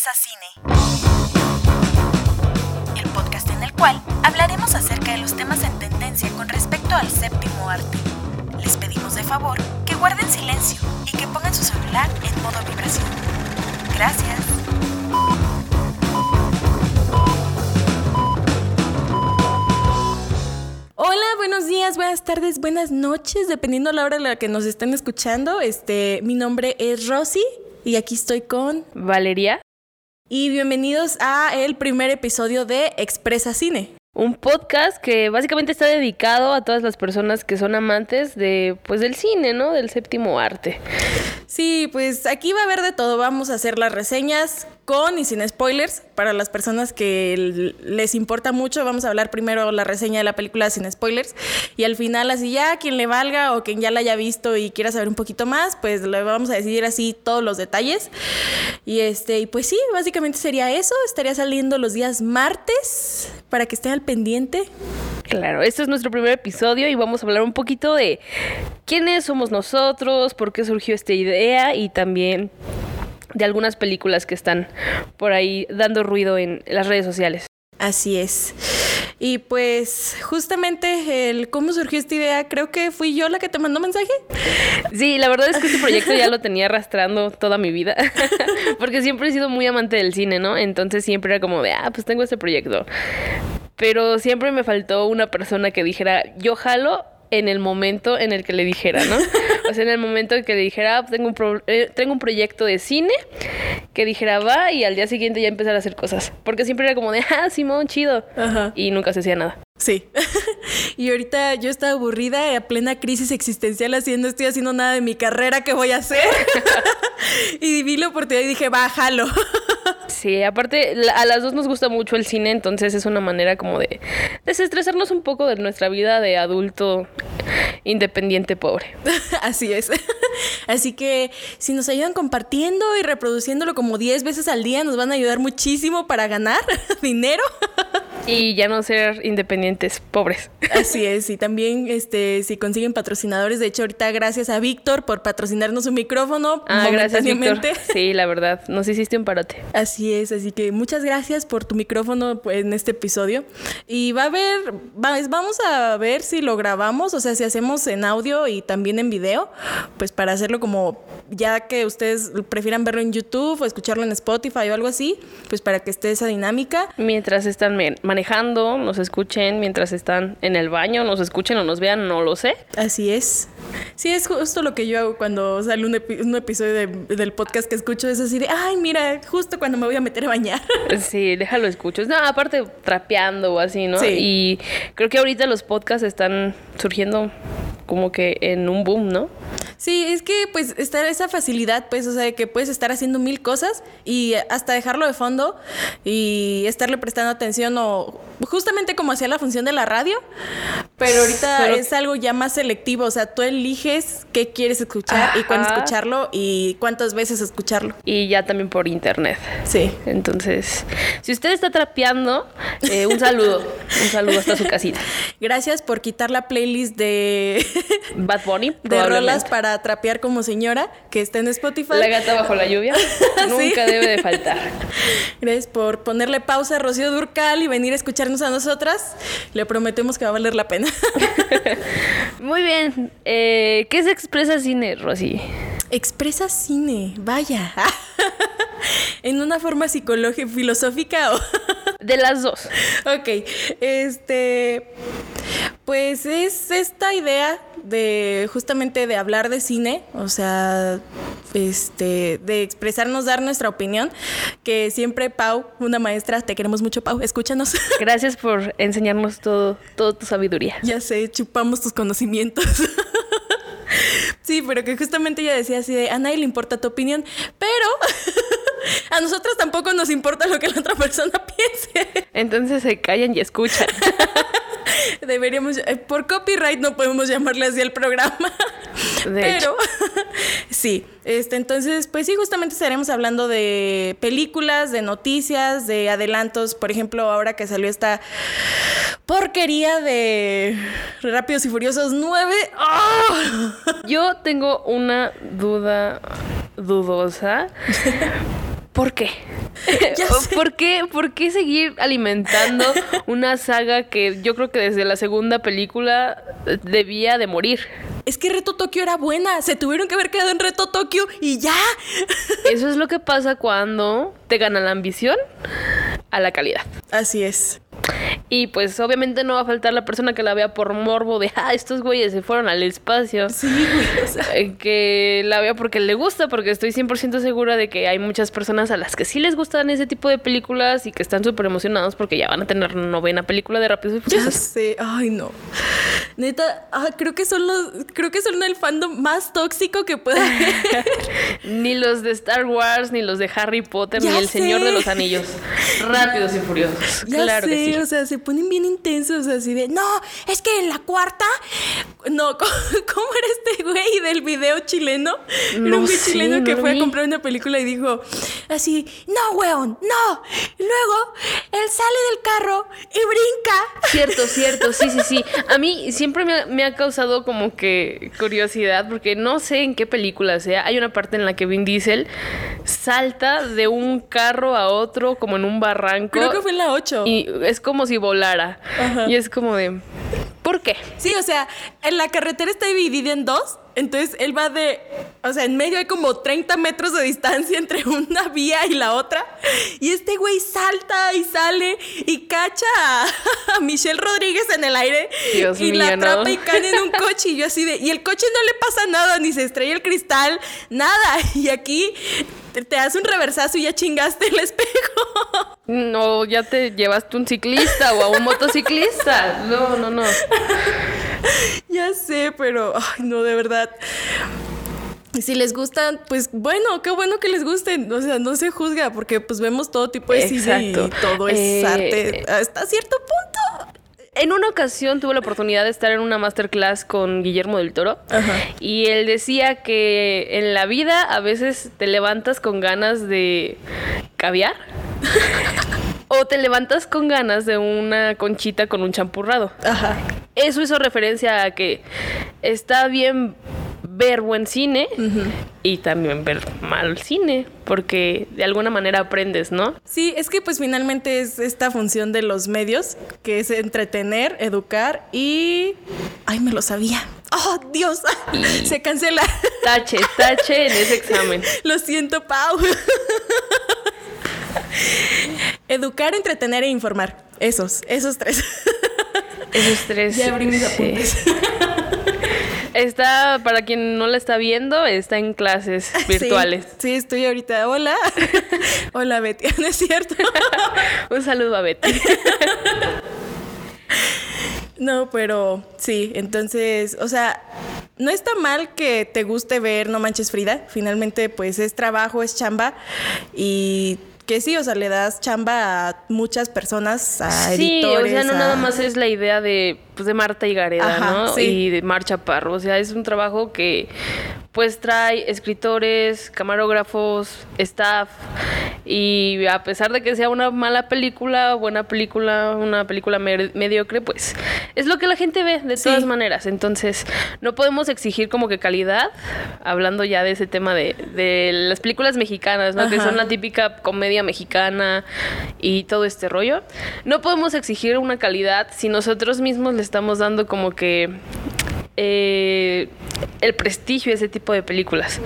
Expresa Cine, el podcast en el cual hablaremos acerca de los temas en tendencia con respecto al séptimo arte. Les pedimos de favor que guarden silencio y que pongan su celular en modo vibración. Gracias. Hola, buenos días, buenas tardes, buenas noches, dependiendo la hora en la que nos estén escuchando. Este, mi nombre es Rosy y aquí estoy con Valeria. Y bienvenidos a el primer episodio de Expresa Cine. Un podcast que básicamente está dedicado a todas las personas que son amantes de pues del cine, ¿no? Del séptimo arte. Sí, pues aquí va a haber de todo. Vamos a hacer las reseñas con y sin spoilers. Para las personas que les importa mucho, vamos a hablar primero la reseña de la película sin spoilers. Y al final, así ya, quien le valga o quien ya la haya visto y quiera saber un poquito más, pues le vamos a decidir así todos los detalles. Y este, y pues sí, básicamente sería eso. Estaría saliendo los días martes para que estén al pendiente. Claro, este es nuestro primer episodio y vamos a hablar un poquito de quiénes somos nosotros, por qué surgió esta idea y también de algunas películas que están por ahí dando ruido en las redes sociales. Así es. Y pues justamente el cómo surgió esta idea, creo que fui yo la que te mandó mensaje. Sí, la verdad es que este proyecto ya lo tenía arrastrando toda mi vida, porque siempre he sido muy amante del cine, ¿no? Entonces siempre era como de, ah, pues tengo este proyecto. Pero siempre me faltó una persona que dijera, yo jalo en el momento en el que le dijera, ¿no? O sea, en el momento en que le dijera, ah, tengo, un eh, tengo un proyecto de cine, que dijera, va, y al día siguiente ya empezar a hacer cosas. Porque siempre era como de, ah, Simón, chido. Y nunca se hacía nada. Sí. y ahorita yo estaba aburrida, a plena crisis existencial, haciendo, estoy haciendo nada de mi carrera, ¿qué voy a hacer? y vi la oportunidad y dije, bájalo. Sí, aparte a las dos nos gusta mucho el cine, entonces es una manera como de desestresarnos un poco de nuestra vida de adulto independiente pobre. Así es. Así que si nos ayudan compartiendo y reproduciéndolo como 10 veces al día, nos van a ayudar muchísimo para ganar dinero. Y ya no ser independientes pobres. Así es, y también este si consiguen patrocinadores, de hecho ahorita gracias a Víctor por patrocinarnos un micrófono. Ah, gracias Víctor. Sí, la verdad, nos hiciste un parote. Así es, así que muchas gracias por tu micrófono pues, en este episodio. Y va a haber, vamos a ver si lo grabamos, o sea, si hacemos en audio y también en video, pues para hacerlo como ya que ustedes prefieran verlo en YouTube o escucharlo en Spotify o algo así, pues para que esté esa dinámica. Mientras están manejando, nos escuchen, mientras están en el baño, nos escuchen o nos vean, no lo sé. Así es. Sí, es justo lo que yo hago cuando sale un, episodio del podcast que escucho, es así de, ay, mira, justo cuando me voy a meter a bañar. Sí, déjalo escucho. No, aparte trapeando o así, ¿no? Sí. Y creo que ahorita los podcasts están surgiendo como que en un boom, ¿no? Sí, es que pues está esa facilidad, pues, o sea, de que puedes estar haciendo mil cosas y hasta dejarlo de fondo y estarle prestando atención o justamente como hacía la función de la radio, pero ahorita es algo ya más selectivo, o sea, tú eliges qué quieres escuchar y cuándo escucharlo y cuántas veces escucharlo. Y ya también por internet. Sí. Entonces, si usted está trapeando, eh, un saludo, un saludo hasta su casita. Gracias por quitar la playlist de Bad Bunny, de rolas para trapear como señora que está en Spotify. La gata bajo la lluvia. Nunca debe de faltar. Gracias por ponerle pausa a Rocío Durcal y venir a escucharnos a nosotras. Le prometemos que va a valer la pena. Muy bien. Eh, ¿Qué se expresa cine, Rosy? Expresa cine, vaya. ¿En una forma psicológica, filosófica o...? De las dos. Ok, este... Pues es esta idea de justamente de hablar de cine, o sea, este, de expresarnos, dar nuestra opinión, que siempre Pau, una maestra, te queremos mucho Pau, escúchanos. Gracias por enseñarnos todo, toda tu sabiduría. Ya sé, chupamos tus conocimientos. Sí, pero que justamente ella decía así de, a nadie le importa tu opinión, pero a nosotros tampoco nos importa lo que la otra persona piense. Entonces se callan y escuchan. Deberíamos, eh, por copyright no podemos llamarle así al programa. pero sí, este, entonces, pues sí, justamente estaremos hablando de películas, de noticias, de adelantos. Por ejemplo, ahora que salió esta porquería de Rápidos y Furiosos 9. ¡ah! Yo tengo una duda dudosa. ¿Por qué? ¿Por qué? ¿Por qué seguir alimentando una saga que yo creo que desde la segunda película debía de morir? Es que Reto Tokio era buena, se tuvieron que haber quedado en Reto Tokio y ya. Eso es lo que pasa cuando te gana la ambición a la calidad. Así es. Y pues obviamente no va a faltar la persona que la vea por morbo de, ah, estos güeyes se fueron al espacio. Sí, güey. O sea, Eh, Que la vea porque le gusta, porque estoy 100% segura de que hay muchas personas a las que sí les gustan ese tipo de películas y que están súper emocionados porque ya van a tener novena película de Rápidos y ya Furiosos. sé. Ay, no. Neta, ah, creo que son los. Creo que son el fandom más tóxico que puede haber. Ni los de Star Wars, ni los de Harry Potter, Ya ni el Señor de los Anillos. Rápidos y Furiosos. Ya claro sé, que sí. O sea, se ponen bien intensos así de, no, es que en la cuarta, no, ¿cómo, cómo era este güey del video chileno? Era un güey chileno no que fue vi. a comprar una película y dijo así, no, weón, no. Y luego, él sale del carro y brinca. Cierto, cierto, sí, sí, sí. A mí siempre me ha, me ha causado como que curiosidad porque no sé en qué película sea. Hay una parte en la que Vin Diesel salta de un carro a otro como en un barranco. Creo que fue en la 8. Y es como si volara. Ajá. Y es como de... ¿Por qué? Sí, o sea, en la carretera está dividida en dos. Entonces él va de. O sea, en medio hay como 30 metros de distancia entre una vía y la otra. Y este güey salta y sale y cacha a, a Michelle Rodríguez en el aire. Dios y la atrapa y cae en un coche. Y yo así de. Y el coche no le pasa nada, ni se estrella el cristal, nada. Y aquí te, te hace un reversazo y ya chingaste el espejo. No, ya te llevaste un ciclista o a un motociclista. No, no, no. Ya sé, pero ay, no, de verdad. Si les gustan, pues bueno, qué bueno que les gusten. O sea, no se juzga porque pues vemos todo tipo de cine y todo es Eh, arte hasta cierto punto. En una ocasión tuve la oportunidad de estar en una masterclass con Guillermo del Toro Ajá. y él decía que en la vida a veces te levantas con ganas de caviar o te levantas con ganas de una conchita con un champurrado. Ajá. Eso hizo referencia a que está bien ver buen cine y también ver mal cine, porque de alguna manera aprendes, ¿no? Sí, es que pues finalmente es esta función de los medios, que es entretener, educar y... Ay, me lo sabía. Oh, Dios, se cancela. Tache, tache en ese examen. Lo siento, Pau. Educar, entretener e informar. Esos, esos tres. Esos tres. Ya abrí mis sí. Está, para quien no la está viendo, está en clases virtuales. Sí, sí, estoy ahorita. Hola. Hola, Betty. ¿No es cierto? Un saludo a Betty. No, pero sí, entonces, o sea, no está mal que te guste ver No Manches Frida. Finalmente, pues es trabajo, es chamba. Y que sí, o sea, le das chamba a muchas personas, a Sí, o sea, no a- nada más es la idea de, pues, de Marta y Gareda, Ajá, ¿no? sí. Y de Mar Chaparro. O sea, es un trabajo que pues trae escritores, camarógrafos, staff. Y a pesar de que sea una mala película, buena película, una película mer- mediocre, pues es lo que la gente ve de Sí. todas maneras. Entonces, no podemos exigir como que calidad, hablando ya de ese tema de, de las películas mexicanas, ¿no? Que Ajá. son la típica comedia mexicana y todo este rollo. No podemos exigir una calidad si nosotros mismos le estamos dando como que eh, el prestigio a ese tipo de películas.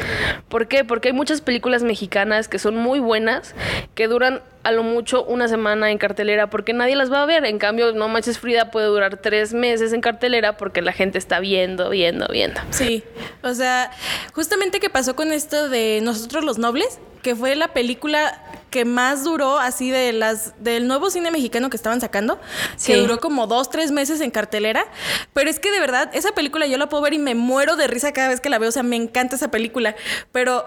¿Por qué? Porque hay muchas películas mexicanas que son muy buenas, que duran a lo mucho una semana en cartelera porque nadie las va a ver. En cambio, No Manches Frida puede durar tres meses en cartelera porque la gente está viendo, viendo, viendo. Sí, o sea, justamente que pasó con esto de Nosotros los Nobles, que fue la película que más duró así de las del nuevo cine mexicano que estaban sacando, que duró como dos, tres meses en cartelera, pero es que de verdad esa película yo la puedo ver y me muero de risa cada vez que la veo, o sea, me encanta esa película, pero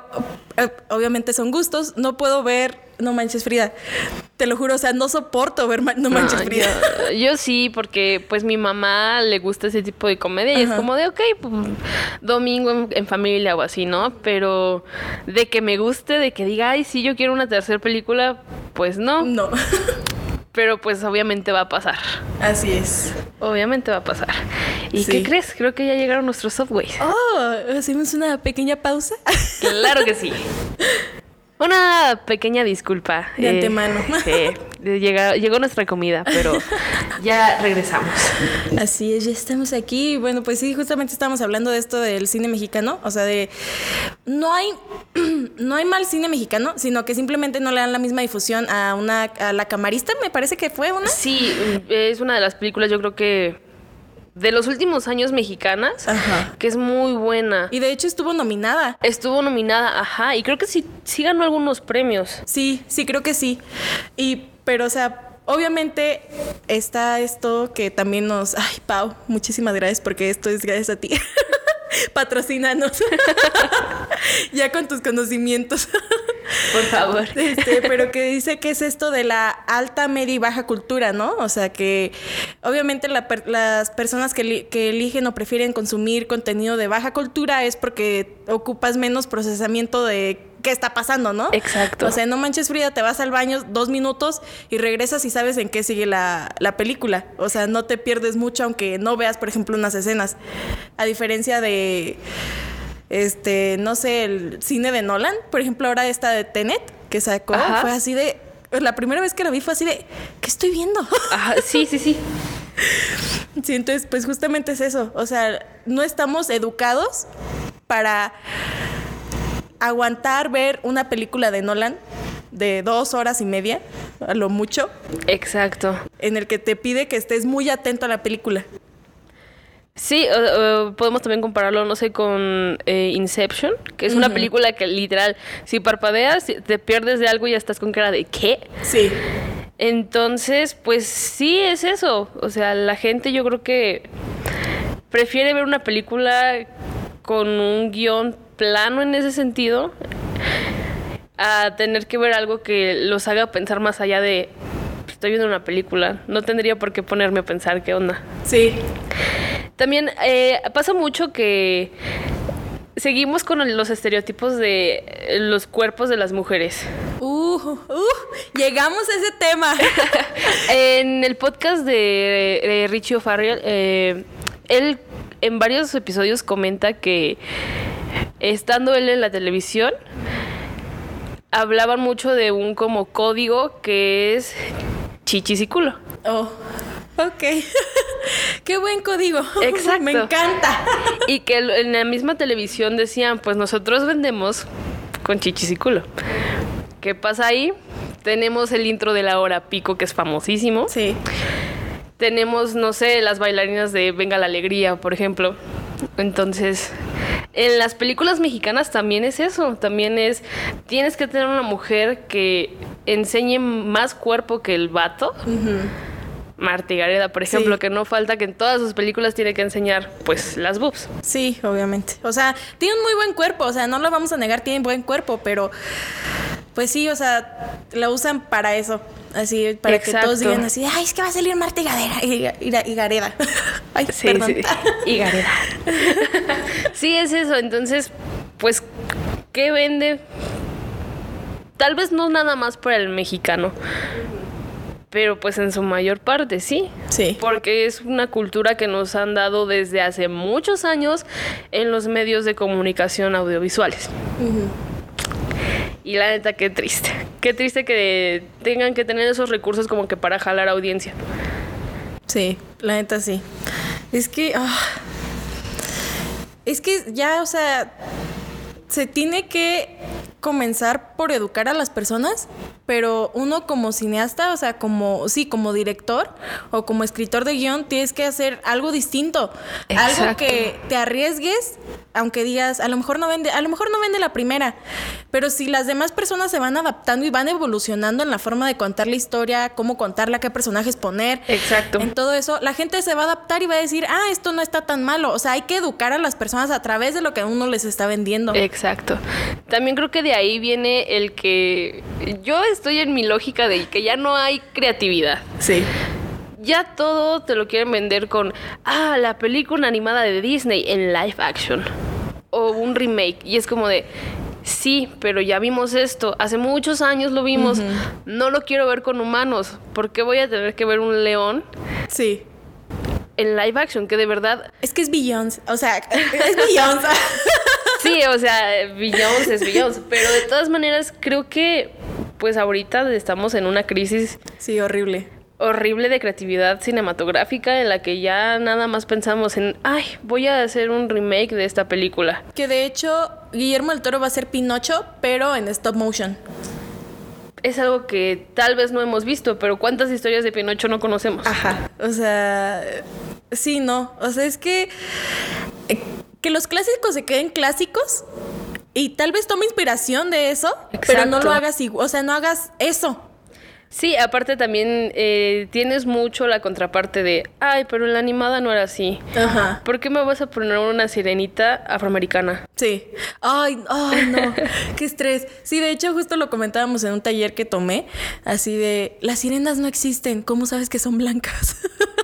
eh, obviamente son gustos, no puedo ver No Manches Frida, te lo juro, o sea, no soporto ver No Manches No, Frida. yo, yo sí, porque pues mi mamá le gusta ese tipo de comedia y es como de, ok, pues, domingo en, en familia o así, ¿no? Pero de que me guste, de que diga, ay, sí, yo quiero una tercera película, pues no. No, Pero pues obviamente va a pasar. así es. Obviamente va a pasar. ¿Y Sí. qué crees? Creo que ya llegaron nuestros subways. Oh, hacemos una pequeña pausa. Claro que sí. Una pequeña disculpa. De antemano. Eh, llega- llegó nuestra comida, pero ya regresamos. Así es, ya estamos aquí. Bueno, pues sí, justamente estamos hablando de esto del cine mexicano. O sea, de. No hay. No hay mal cine mexicano, sino que simplemente no le dan la misma difusión a una. a la camarista, me parece que fue una. Sí, es una de las películas, yo creo que de los últimos años mexicanas, Ajá. que es muy buena. Y de hecho estuvo nominada. Estuvo nominada, ajá, y creo que sí, sí ganó algunos premios. Sí, sí, creo que sí. Y, pero, o sea, obviamente está esto que también nos. Ay, Pau, muchísimas gracias porque esto es gracias a ti. Patrocínanos. ya con tus conocimientos. Por favor. Este, pero que dice que es esto de la alta, media y baja cultura, ¿no? O sea que obviamente la las personas que, que eligen o prefieren consumir contenido de baja cultura es porque ocupas menos procesamiento de qué está pasando, ¿no? Exacto. O sea, no manches Frida, te vas al baño dos minutos y regresas y sabes en qué sigue la, la película. O sea, no te pierdes mucho aunque no veas, por ejemplo, unas escenas. A diferencia de este, no sé, el cine de Nolan, por ejemplo, ahora esta de Tenet que sacó, Ajá. fue así de la primera vez que la vi fue así de ¿qué estoy viendo? Ajá, sí, sí, sí. sí, entonces pues justamente es eso, o sea, no estamos educados para aguantar ver una película de Nolan de dos horas y media, a lo mucho, Exacto. en el que te pide que estés muy atento a la película. Sí, podemos también compararlo, no sé, con eh, Inception, que es una película que literal, si parpadeas, te pierdes de algo y ya estás con cara de ¿qué? Sí. Entonces, pues sí es eso. O sea, la gente yo creo que prefiere ver una película con un guion plano en ese sentido a tener que ver algo que los haga pensar más allá de "Pues, estoy viendo una película. No tendría por qué ponerme a pensar qué onda. Sí. También eh, pasa mucho que seguimos con los estereotipos de eh, los cuerpos de las mujeres. Uh, uh, llegamos a ese tema. En el podcast de, de Richie O'Farrell, eh, él en varios episodios comenta que estando él en la televisión, hablaban mucho de un como código que es chichis y culo. Oh, ok. Qué buen código. Exacto. Me encanta. Y que en la misma televisión decían, pues nosotros vendemos con chichis y culo. ¿Qué pasa ahí? Tenemos el intro de la hora pico, que es famosísimo. Sí. Tenemos, no sé, las bailarinas de Venga la Alegría, por ejemplo. Entonces, en las películas mexicanas también es eso. También es, tienes que tener una mujer que enseñe más cuerpo que el vato. Marta Gareda, por ejemplo, Sí. que no falta que en todas sus películas tiene que enseñar, pues, las boobs. Sí, obviamente. O sea, tiene un muy buen cuerpo, o sea, no lo vamos a negar, tiene buen cuerpo, pero pues sí, o sea, la usan para eso. Así, para que todos digan así, ay, es que va a salir Marta y Gadera, y, Gareda. ay, Sí, perdón. sí. Y Gareda. sí, es eso. Entonces, pues, ¿qué vende? Tal vez no nada más para el mexicano, pero pues en su mayor parte sí. Sí. Porque es una cultura que nos han dado desde hace muchos años en los medios de comunicación audiovisuales. Y la neta, qué triste. Qué triste que tengan que tener esos recursos como que para jalar audiencia. Sí, la neta sí. Es que. ah, es que ya, o sea. Se tiene que comenzar por educar a las personas, pero uno como cineasta, o sea, como, sí, como director o como escritor de guion, tienes que hacer algo distinto. Algo Exacto. que te arriesgues, aunque digas, a lo mejor no vende, a lo mejor no vende la primera, pero si las demás personas se van adaptando y van evolucionando en la forma de contar la historia, cómo contarla, qué personajes poner, Exacto. en todo eso, la gente se va a adaptar y va a decir, ah, esto no está tan malo. O sea, hay que educar a las personas a través de lo que uno les está vendiendo. Exacto. También creo que de ahí viene el que yo estoy en mi lógica de que ya no hay creatividad. sí. Ya todo te lo quieren vender con, ah, la película animada de Disney en live action. O un remake. Y es como de, sí, pero ya vimos esto. Hace muchos años lo vimos. No lo quiero ver con humanos. ¿Por qué voy a tener que ver un león Sí. en live action? Que de verdad Es que es Beyoncé. O sea, es Beyoncé. Sí, o sea, Beyoncé es Beyoncé. Pero de todas maneras, creo que pues ahorita estamos en una crisis. Sí, horrible horrible de creatividad cinematográfica en la que ya nada más pensamos en, ay, voy a hacer un remake de esta película. Que de hecho Guillermo del Toro va a ser Pinocho, pero en stop motion. Es algo que tal vez no hemos visto, pero ¿cuántas historias de Pinocho no conocemos? Ajá, o sea, sí, no, o sea, es que que los clásicos se queden clásicos y tal vez tome inspiración de eso, pero no lo hagas igual, o sea, no hagas eso. Sí, aparte también eh, tienes mucho la contraparte de, ay, pero en la animada no era así. Ajá. ¿Por qué me vas a poner una sirenita afroamericana? Sí. Ay, ay, no. qué estrés. Sí, de hecho, justo lo comentábamos en un taller que tomé, así de, las sirenas no existen, ¿cómo sabes que son blancas?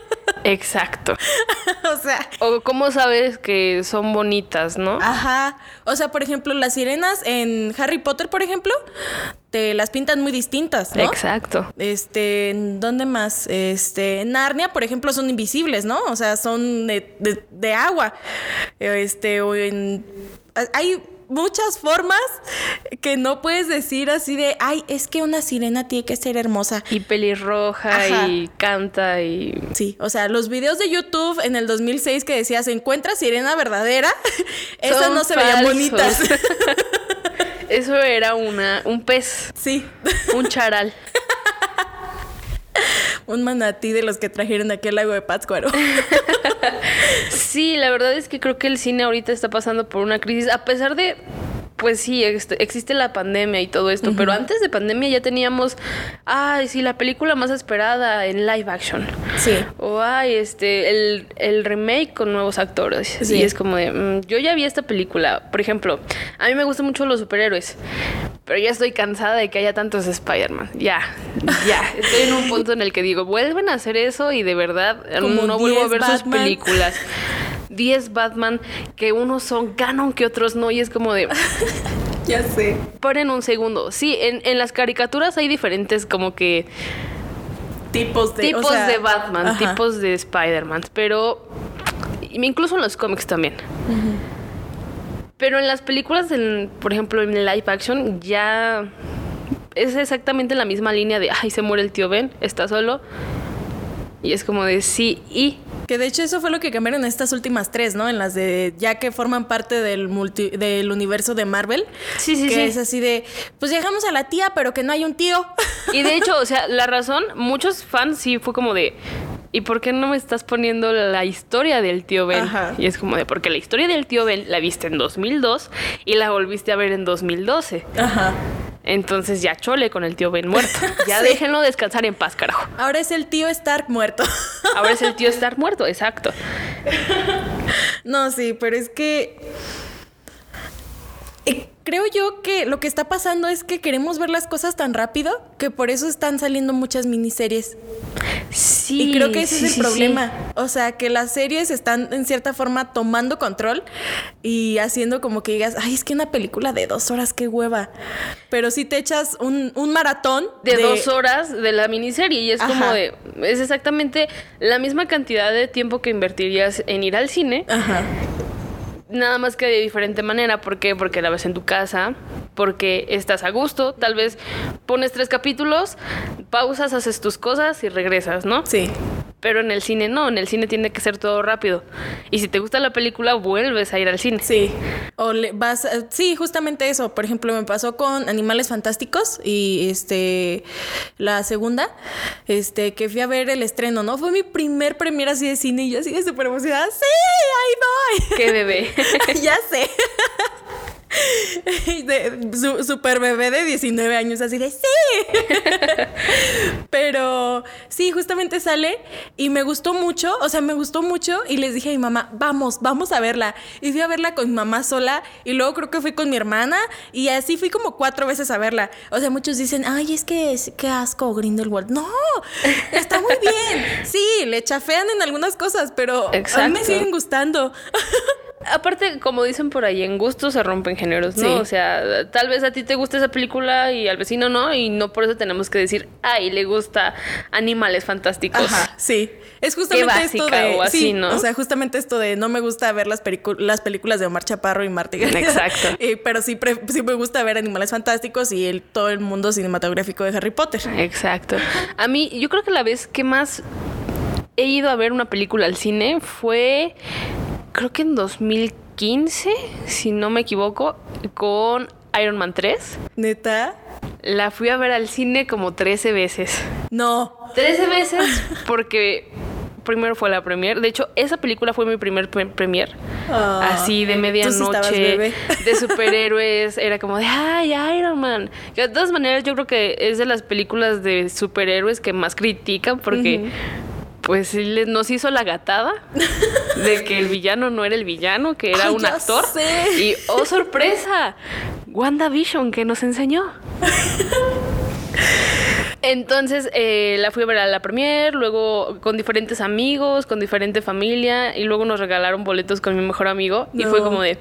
Exacto. o sea. O cómo sabes que son bonitas, ¿no? Ajá. O sea, por ejemplo, las sirenas en Harry Potter, por ejemplo, te las pintan muy distintas, ¿no? Exacto. Este, ¿dónde más? Este, en Narnia, por ejemplo, son invisibles, ¿no? O sea, son de, de agua. Este, o en. Hay muchas formas que no puedes decir así de, ay, es que una sirena tiene que ser hermosa. Y pelirroja y canta y... Sí, o sea, los videos de YouTube en el 2006 que decías, encuentra sirena verdadera, esas no se veían bonitas. Eso era una, un pez. Sí. Un charal. un manatí de los que trajeron aquí al lago de Pátzcuaro. sí, la verdad es que creo que el cine ahorita está pasando por una crisis, a pesar de pues sí, existe la pandemia y todo esto, pero antes de pandemia ya teníamos, ay, sí, la película más esperada en live action. Sí. O, ay, este, el, remake con nuevos actores. Sí. Y es como de, mm, yo ya vi esta película. Por ejemplo, a mí me gustan mucho los superhéroes, pero ya estoy cansada de que haya tantos Spider-Man. Ya, ya. Estoy en un punto en el que digo, vuelven a hacer eso y de verdad no vuelvo a ver sus películas. 10 Batman que unos son canon que otros no y es como de... ya sé. Paren un segundo. Sí, en, las caricaturas hay diferentes como que... Tipos de... Tipos de Batman, tipos de Spider-Man, pero... Incluso en los cómics también. Pero en las películas, por ejemplo, en live action, ya es exactamente la misma línea de, ay, se muere el tío Ben, está solo. Y es como de sí, y que de hecho eso fue lo que cambiaron estas últimas tres, ¿no? En las de ya que forman parte del multi, del universo de Marvel. Sí, sí, que sí. es así de, pues dejamos a la tía, pero que no hay un tío. Y de hecho, o sea, la razón, muchos fans sí fue como de, ¿y por qué no me estás poniendo la historia del tío Ben? Y es como de, porque la historia del tío Ben la viste en 2002 y la volviste a ver en 2012. Ajá. Entonces ya chole con el tío Ben muerto. Ya déjenlo descansar en paz, carajo. Ahora es el tío Stark muerto. Ahora es el tío Stark muerto, exacto. No, sí, pero es que creo yo que lo que está pasando es que queremos ver las cosas tan rápido que por eso están saliendo muchas miniseries. Sí. Y creo que ese es el problema. O sea, que las series están en cierta forma tomando control y haciendo como que digas, ay, es que una película de dos horas, qué hueva. Pero si te echas un, maratón de, dos horas de la miniserie y es como de, es exactamente la misma cantidad de tiempo que invertirías en ir al cine. Ajá nada más que de diferente manera. ¿Por qué? Porque la ves en tu casa, porque estás a gusto, tal vez pones tres capítulos, pausas, haces tus cosas y regresas, ¿no? Sí. Pero en el cine no, en el cine tiene que ser todo rápido. Y si te gusta la película, vuelves a ir al cine. Sí. O le vas, sí, justamente eso. Por ejemplo, me pasó con Animales Fantásticos y este la segunda, este que fui a ver el estreno, ¿no? Fue mi primer premier así de cine y yo así de súper emocionada. Sí, ahí voy. Qué bebé. ya sé. su, super bebé de 19 años, así de sí. Pero sí, justamente sale y me gustó mucho, o sea, me gustó mucho y les dije a mi mamá, vamos, vamos a verla. Y fui a verla con mi mamá sola y luego creo que fui con mi hermana y así fui como cuatro veces a verla. O sea, muchos dicen, ay, es que es, qué asco Grindelwald. No, está muy bien. Sí, le chafean en algunas cosas, pero a mí me siguen gustando. aparte, como dicen por ahí, en gusto se rompen géneros, ¿no? Sí. O sea, tal vez a ti te gusta esa película y al vecino no, y no por eso tenemos que decir, ay, le gusta animales fantásticos. Ajá, sí. Es justamente esto de. o así, sí, ¿no? O sea, justamente esto de no me gusta ver las, las películas de Omar Chaparro y Marta. Exacto. Pero sí, sí me gusta ver animales fantásticos y el, todo el mundo cinematográfico de Harry Potter. Exacto. A mí, yo creo que la vez que más he ido a ver una película al cine fue, creo que en 2015, si no me equivoco, con Iron Man 3. Neta. La fui a ver al cine como 13 veces. No. 13 veces porque primero fue la premier. De hecho, esa película fue mi primer pre- premier. Ah, Así de sí medianoche, de superhéroes. Era como de, ay, Iron Man. Que de todas maneras, yo creo que es de las películas de superhéroes que más critican porque. Le- nos hizo la gatada de que el villano no era el villano, que era Ay, un actor. sé. Y oh sorpresa, WandaVision que nos enseñó. Entonces eh, la fui a ver a la premier, luego con diferentes amigos, con diferente familia, y luego nos regalaron boletos con mi mejor amigo. Y fue como de,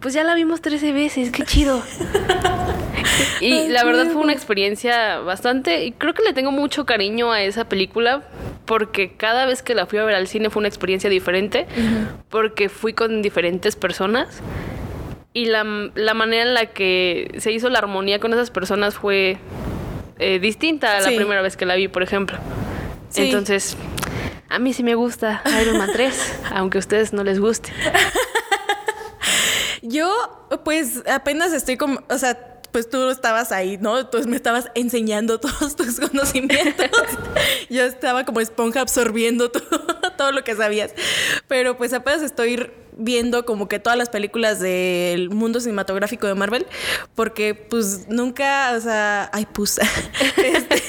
pues ya la vimos 13 veces, qué chido. y la verdad fue una experiencia bastante, y creo que le tengo mucho cariño a esa película, porque cada vez que la fui a ver al cine fue una experiencia diferente, porque fui con diferentes personas. Y la, la manera en la que se hizo la armonía con esas personas fue eh, distinta a la Sí. primera vez que la vi, por ejemplo. Sí. Entonces, a mí sí me gusta Iron Man 3, aunque a ustedes no les guste. Yo, pues, apenas estoy como. O sea. Pues tú estabas ahí, ¿no? Entonces me estabas enseñando todos tus conocimientos. Yo estaba como esponja absorbiendo todo, todo lo que sabías. Pero pues apenas estoy viendo como que todas las películas del mundo cinematográfico de Marvel. Porque pues nunca, o sea, ay, pues. Este,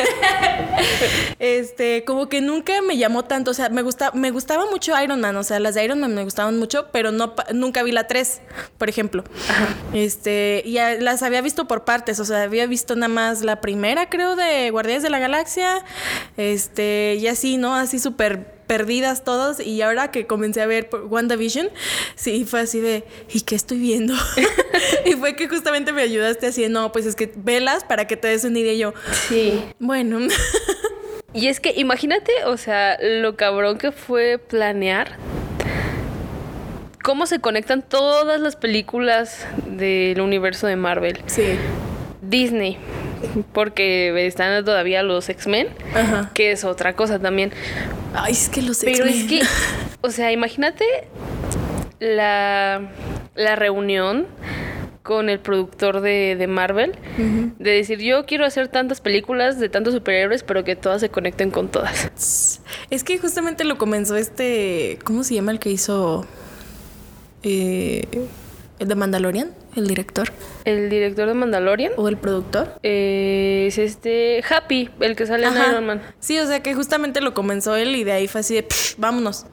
este, como que nunca me llamó tanto. O sea, me, gusta, me gustaba mucho Iron Man. O sea, las de Iron Man me gustaban mucho, pero no, nunca vi la 3, por ejemplo. Este, y a- las había visto por partes. O sea, había visto nada más la primera, creo, de Guardianes de la Galaxia. Este, y así, ¿no? Así súper perdidas todas y ahora que comencé a ver WandaVision, sí, fue así de, ¿y qué estoy viendo? y fue que justamente me ayudaste así de, no, pues es que velas para que te des una idea y yo, Sí. bueno, Y es que imagínate, o sea, lo cabrón que fue planear cómo se conectan todas las películas del universo de Marvel. sí, Disney, porque están todavía los X-Men, que es otra cosa también. Ay, es que los Pero es X-Men. que, o sea, imagínate la, la reunión con el productor de, de Marvel, de decir, yo quiero hacer tantas películas de tantos superhéroes, pero que todas se conecten con todas. Es que justamente lo comenzó este, ¿cómo se llama el que hizo eh, el de Mandalorian? El director El director de Mandalorian o el productor. eh, es este Happy, el que sale en. Iron Man. Sí, o sea que justamente lo comenzó él y de ahí fue así de, "Pff, vámonos.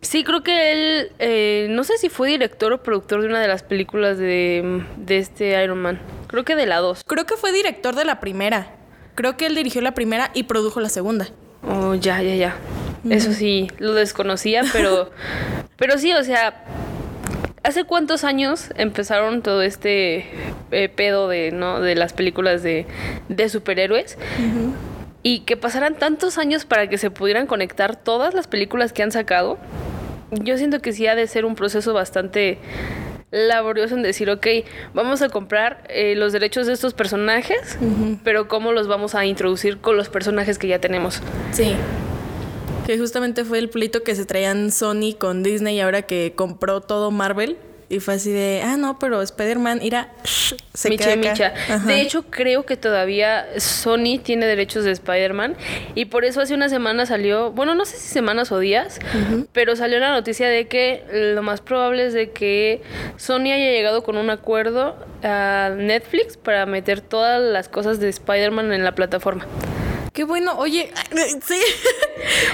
Sí, creo que él, eh, no sé si fue director o productor de una de las películas de, de este Iron Man. Creo que de la 2. Creo que fue director de la primera. Creo que él dirigió la primera y produjo la segunda. Oh, ya, ya, ya. Eso sí, lo desconocía, pero, pero sí, o sea, ¿hace cuántos años empezaron todo este eh, pedo de, ¿no? de las películas de, de superhéroes? Y que pasaran tantos años para que se pudieran conectar todas las películas que han sacado. Yo siento que sí ha de ser un proceso bastante laborioso en decir, ok, vamos a comprar eh, los derechos de estos personajes, pero ¿cómo los vamos a introducir con los personajes que ya tenemos? Sí. Que justamente fue el pleito que se traían Sony con Disney ahora que compró todo Marvel. Y fue así de, ah, no, pero Spider-Man irá. Se Micha queda acá. Micha. De hecho, creo que todavía Sony tiene derechos de Spider-Man. Y por eso hace una semana salió, bueno, no sé si semanas o días, pero salió la noticia de que lo más probable es de que Sony haya llegado con un acuerdo a Netflix para meter todas las cosas de Spider-Man en la plataforma. Qué bueno, oye, sí,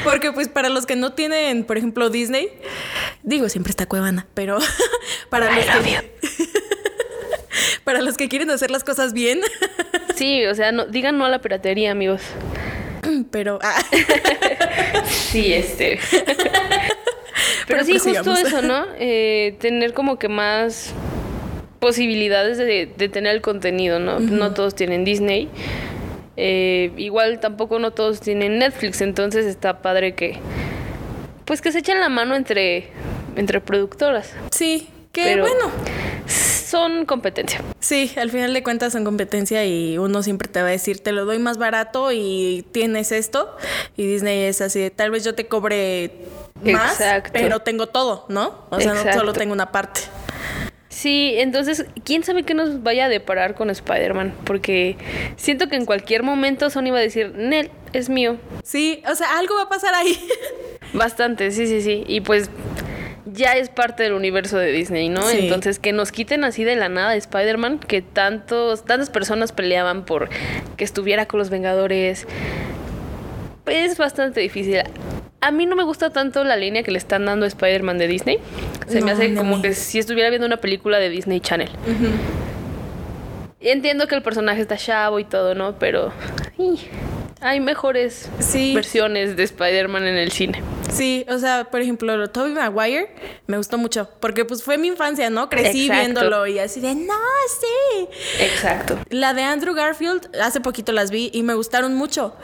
porque pues para los que no tienen, por ejemplo, Disney, digo, siempre está Cuevana, pero para los, que, para los que quieren hacer las cosas bien, Sí, o sea, no, digan no a la piratería, amigos. pero, ah, Sí, este. Pero, sí, justo prosigamos. eso, ¿no? Eh, tener como que más posibilidades de, de tener el contenido, ¿no? No todos tienen Disney. Eh, igual tampoco no todos tienen Netflix, entonces está padre que pues que se echen la mano entre entre productoras. Sí, que Pero- bueno. Son competencia. Sí, al final de cuentas son competencia y uno siempre te va a decir, te lo doy más barato y tienes esto. Y Disney es así, de, tal vez yo te cobre más, Exacto. pero tengo todo, ¿no? O sea, no solo tengo una parte. Sí, entonces, ¿quién sabe qué nos vaya a deparar con Spider-Man? Porque siento que en cualquier momento Sony va a decir, Nel, es mío. Sí, o sea, algo va a pasar ahí. Bastante, sí, sí, sí. Y pues ya es parte del universo de Disney, ¿no? Sí. Entonces, que nos quiten así de la nada Spider-Man, que tantos, tantas personas peleaban por que estuviera con los Vengadores, es bastante difícil. A mí no me gusta tanto la línea que le están dando a Spider-Man de Disney. Se me hace como que si estuviera viendo una película de Disney Channel. Entiendo que el personaje está chavo y todo, ¿no? Pero. Hay mejores Sí. versiones de Spider-Man en el cine. Sí, o sea, por ejemplo, Toby Maguire me gustó mucho, porque pues fue mi infancia, ¿no? Crecí Exacto. viéndolo y así de, no, sí. Exacto. La de Andrew Garfield, hace poquito las vi y me gustaron mucho,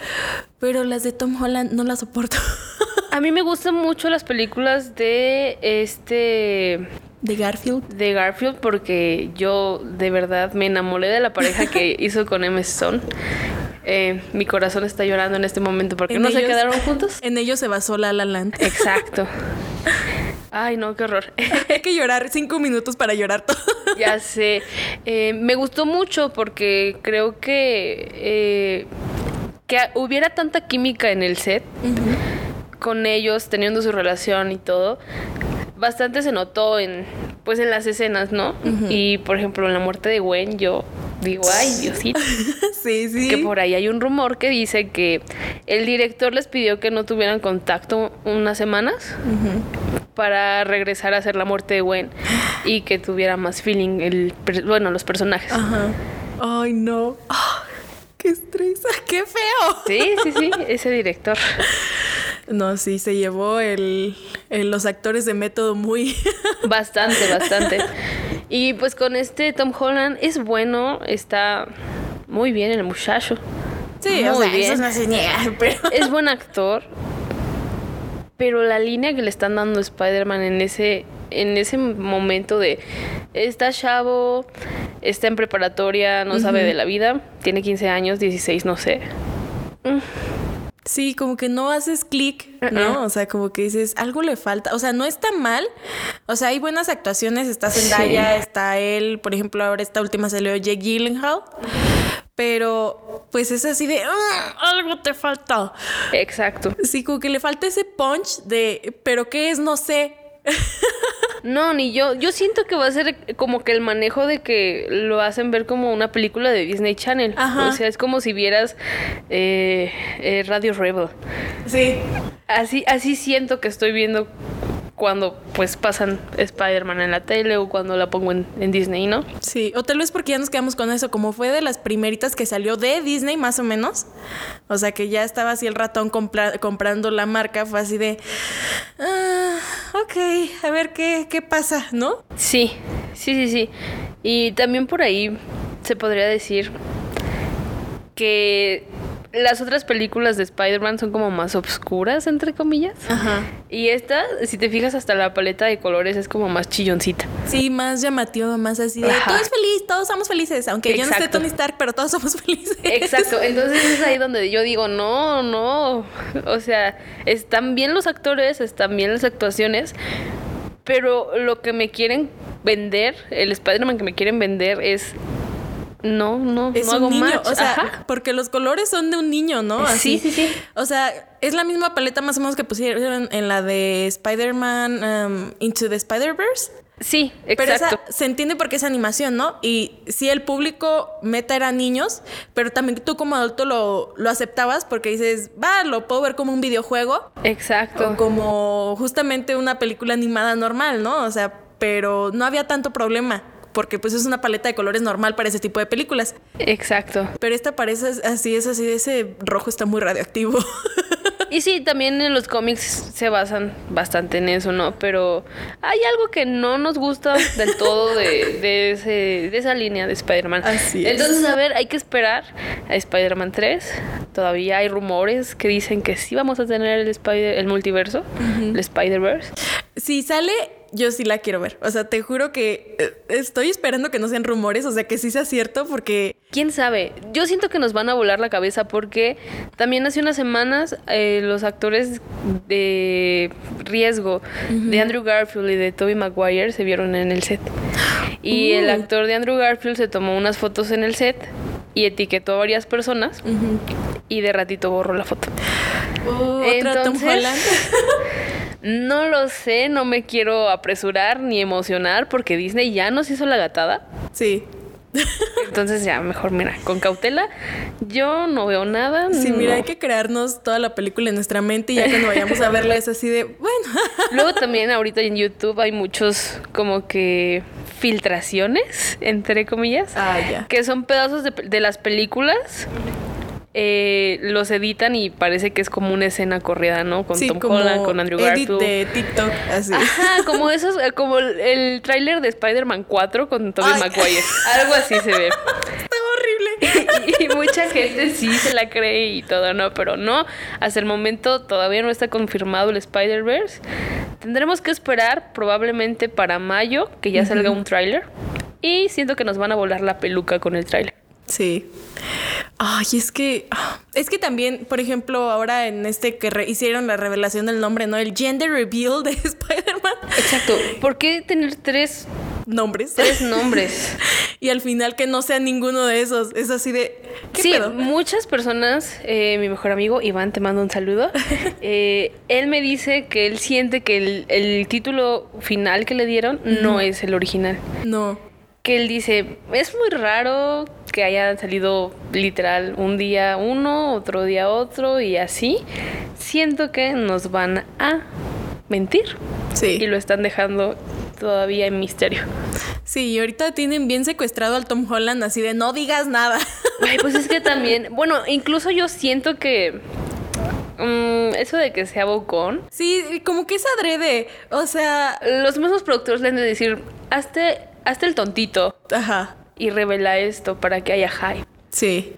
pero las de Tom Holland no las soporto. A mí me gustan mucho las películas de este de Garfield. de Garfield porque yo de verdad me enamoré de la pareja que hizo con Emma Stone. Eh, mi corazón está llorando en este momento porque no se quedaron juntos. En ellos se basó La La Land. Exacto. Ay, no, qué horror. Hay que llorar cinco minutos para llorar todo. ya sé. Eh, me gustó mucho porque creo que eh, que hubiera tanta química en el set con ellos teniendo su relación y todo. Bastante se notó en pues en las escenas, ¿no? Y por ejemplo en la muerte de Gwen yo digo, ay Diosito. sí, sí. Que por ahí hay un rumor que dice que el director les pidió que no tuvieran contacto unas semanas para regresar a hacer la muerte de Gwen y que tuviera más feeling el bueno los personajes. Ajá. Ay, no. Ah, qué estrés. Qué feo. Sí, sí, sí, ese director. No, sí, se llevó el, el- los actores de método muy. Bastante, bastante. Y pues con este Tom Holland es bueno, está muy bien el muchacho. Sí, Muy o sea, bien. eso no se niega, pero. Es buen actor. Pero la línea que le están dando Spider-Man en ese, en ese momento de está chavo, está en preparatoria, no sabe de la vida, tiene 15 años, 16, no sé. Sí, como que no haces clic, ¿no? O sea, como que dices, algo le falta. O sea, no está mal. O sea, hay buenas actuaciones. Está Zendaya, está él. Por ejemplo, ahora esta última salió Jake Gyllenhaal. Pero, pues es así de, "Ah, algo te falta. Exacto. Sí, como que le falta ese punch de, pero ¿qué es? No sé. No, ni yo. Yo siento que va a ser como que el manejo de que lo hacen ver como una película de Disney Channel. Ajá. O sea, es como si vieras eh, eh, Radio Rebel. Sí. Así, así siento que estoy viendo cuando pues pasan Spider-Man en la tele o cuando la pongo en, en Disney, ¿no? Sí, o tal vez porque ya nos quedamos con eso, como fue de las primeritas que salió de Disney, más o menos. O sea, que ya estaba así el ratón compra- comprando la marca, fue así de, ah, ok, a ver qué, qué pasa, ¿no? Sí, sí, sí, sí. Y también por ahí se podría decir que las otras películas de Spider-Man son como más obscuras, entre comillas. Ajá. Y esta, si te fijas hasta la paleta de colores, es como más chilloncita. Sí, más llamativo, más así de, Ajá. todo es feliz, todos somos felices, aunque yo no esté. Tony Stark, pero todos somos felices. Exacto, entonces es ahí donde yo digo, no, no, o sea, están bien los actores, están bien las actuaciones, pero lo que me quieren vender, el Spider-Man que me quieren vender es, no, no, Es no un hago niño, match. o sea, Ajá. porque los colores son de un niño, ¿no? Así. Sí, sí, sí. O sea, es la misma paleta más o menos que pusieron en la de Spider-Man um, Into the Spider-Verse. Sí, Pero exacto. esa se entiende porque es animación, ¿no? Y sí, el público meta era niños, pero también tú como adulto lo, lo aceptabas porque dices, va, lo puedo ver como un videojuego Exacto. o como justamente una película animada normal, ¿no? O sea, pero no había tanto problema porque pues es una paleta de colores normal para ese tipo de películas. Exacto. Pero esta parece así, es así, ese rojo está muy radioactivo. Y sí, también en los cómics se basan bastante en eso, ¿no? Pero hay algo que no nos gusta del todo de, de, ese, de esa línea de Spider-Man. Así es. Entonces, a ver, hay que esperar a Spider-Man 3. Todavía hay rumores que dicen que sí vamos a tener el, Spider el multiverso, el Spider-Verse. Si sale, yo sí la quiero ver. O sea, te juro que eh, estoy esperando que no sean rumores, o sea, que sí sea cierto, porque ¿Quién sabe? Yo siento que nos van a volar la cabeza porque también hace unas semanas eh, los actores de riesgo de Andrew Garfield y de Tobey Maguire se vieron en el set. Y el actor de Andrew Garfield se tomó unas fotos en el set y etiquetó a varias personas y de ratito borró la foto. Uh, otra Tom Entonces- Holland. No lo sé, no me quiero apresurar ni emocionar porque Disney ya nos hizo la gatada. Sí. Entonces ya, mejor mira, con cautela. Yo no veo nada. Sí, mira, hay que crearnos toda la película en nuestra mente y ya cuando vayamos a verla es así de, bueno. Luego también ahorita en YouTube hay muchos como que filtraciones, entre comillas, Ah, ya. que son pedazos de, de las películas. Eh, los editan y parece que es como una escena corrida, ¿no? Con Sí, Tom Holland, con Andrew edit Garfield. de TikTok, así. Ajá, como esos, eh, como el, el tráiler de Spider-Man 4 con Tobey. Maguire. Algo así se ve. Está horrible. y mucha gente sí se la cree y todo, ¿no? Pero no, hasta el momento todavía no está confirmado el Spider-Verse. Tendremos que esperar probablemente para mayo que ya salga un tráiler. Y siento que nos van a volar la peluca con el tráiler. Sí. Ay, es que. Es que también, por ejemplo, ahora en este que hicieron la revelación del nombre, ¿no? El gender reveal de Spider-Man. Exacto. ¿Por qué tener tres, Nombres. tres nombres? y al final que no sea ninguno de esos. Es así de. ¿Qué sí, pedo? muchas personas, eh, mi mejor amigo Iván, te mando un saludo. eh, él me dice que él siente que el, el título final que le dieron no es el original. No. que él dice, es muy raro que haya salido literal un día uno, otro día otro y así. Siento que nos van a mentir Sí. y lo están dejando todavía en misterio. Sí, y ahorita tienen bien secuestrado al Tom Holland, así de no digas nada. Ay, pues es que también, bueno, incluso yo siento que mm, eso de que sea bocón, sí, como que es adrede. O sea. los mismos productores le han de decir, hazte, hazte el tontito Ajá. Y revela esto para que haya hype. Sí.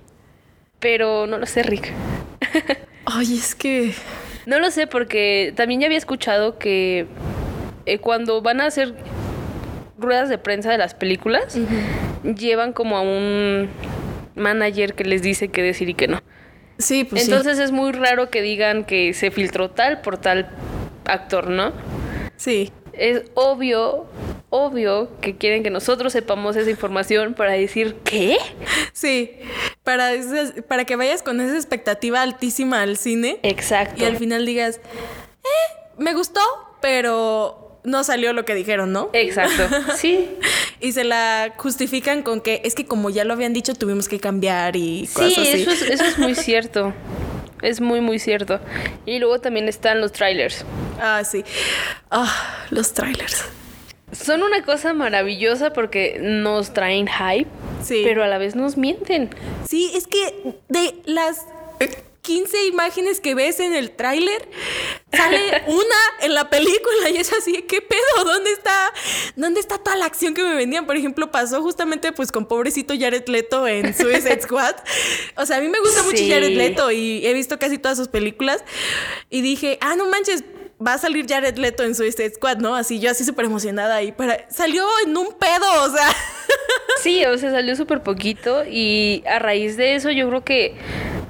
Pero no lo sé, Rick. Ay, es que. No lo sé porque también ya había escuchado que eh, cuando van a hacer ruedas de prensa de las películas, llevan como a un manager que les dice qué decir y qué no. Sí, pues sí. Entonces es muy raro que digan que se filtró tal por tal actor, ¿no? Sí. Es obvio, obvio que quieren que nosotros sepamos esa información para decir, ¿qué? Sí. Para, para que vayas con esa expectativa altísima al cine Exacto. y al final digas, eh, me gustó, pero no salió lo que dijeron, ¿no? Exacto. Sí. Y se la justifican con que es que como ya lo habían dicho, tuvimos que cambiar y Sí, cosas así. eso es, eso es muy cierto. Es muy, muy cierto. Y luego también están los trailers. Ah, sí. Ah, los trailers. Son una cosa maravillosa porque nos traen hype, Sí. pero a la vez nos mienten. Sí, es que de las 15 imágenes que ves en el tráiler, sale una en la película y es así, ¿qué pedo? ¿Dónde está? ¿Dónde está toda la acción que me vendían? Por ejemplo, pasó justamente pues con pobrecito Jared Leto en Suicide Squad. O sea, a mí me gusta mucho Sí. Jared Leto y he visto casi todas sus películas y dije, ah, no manches, va a salir Jared Leto en Suicide Squad, ¿no? Así yo así súper emocionada y para... Salió en un pedo, o sea... Sí, o sea, salió súper poquito y a raíz de eso yo creo que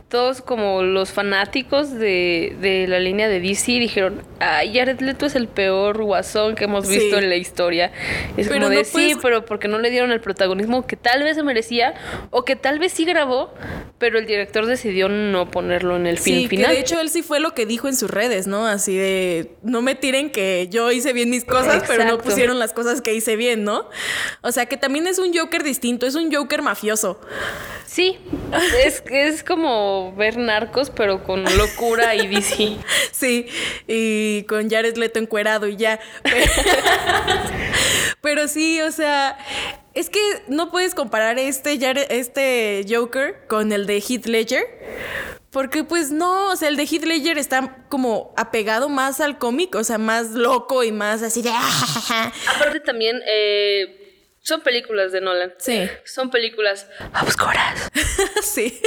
todos como los fanáticos de, de la línea de DC dijeron, ay, Jared Leto es el peor guasón que hemos visto Sí. en la historia. Es Pero como de no sí, puedes- pero porque no le dieron el protagonismo que tal vez se merecía o que tal vez sí grabó, pero el director decidió no ponerlo en el film Sí, final. que de hecho él sí fue lo que dijo en sus redes, ¿no? Así de, no me tiren que yo hice bien mis cosas, pero no pusieron las cosas que hice bien, ¿no? O sea, que también es un Joker distinto, es un Joker mafioso. Sí, es, es como ver narcos, pero con locura y DC. Sí, y con Jared Leto encuerado y ya. Pero sí, o sea, es que no puedes comparar este, Jared- este Joker con el de Heath Ledger. Porque pues no, o sea, el de Heath Ledger está como apegado más al cómic, o sea, más loco y más así de... Aparte también, eh, son películas de Nolan. Sí. Son películas oscuras. sí.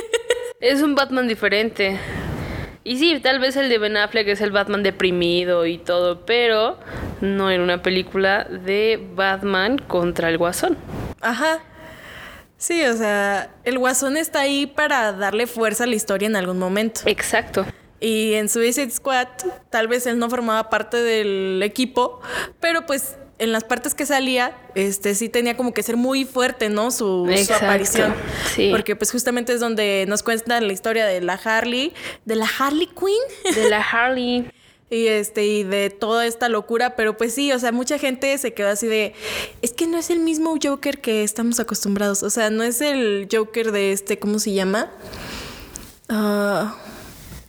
Es un Batman diferente. Y sí, tal vez el de Ben Affleck es el Batman deprimido y todo, pero no era una película de Batman contra el Guasón. Ajá. Sí, o sea, el guasón está ahí para darle fuerza a la historia en algún momento. Exacto. Y en Suicide Squad, tal vez él no formaba parte del equipo, pero pues en las partes que salía, este sí tenía como que ser muy fuerte, ¿no? Su, aparición. sí. Porque pues justamente es donde nos cuentan la historia de la Harley, de la Harley Quinn. De la Harley. Y este, y de toda esta locura, pero pues sí, o sea, mucha gente se quedó así de, es que no es el mismo Joker que estamos acostumbrados, o sea, no es el Joker de este, ¿cómo se llama? Ah,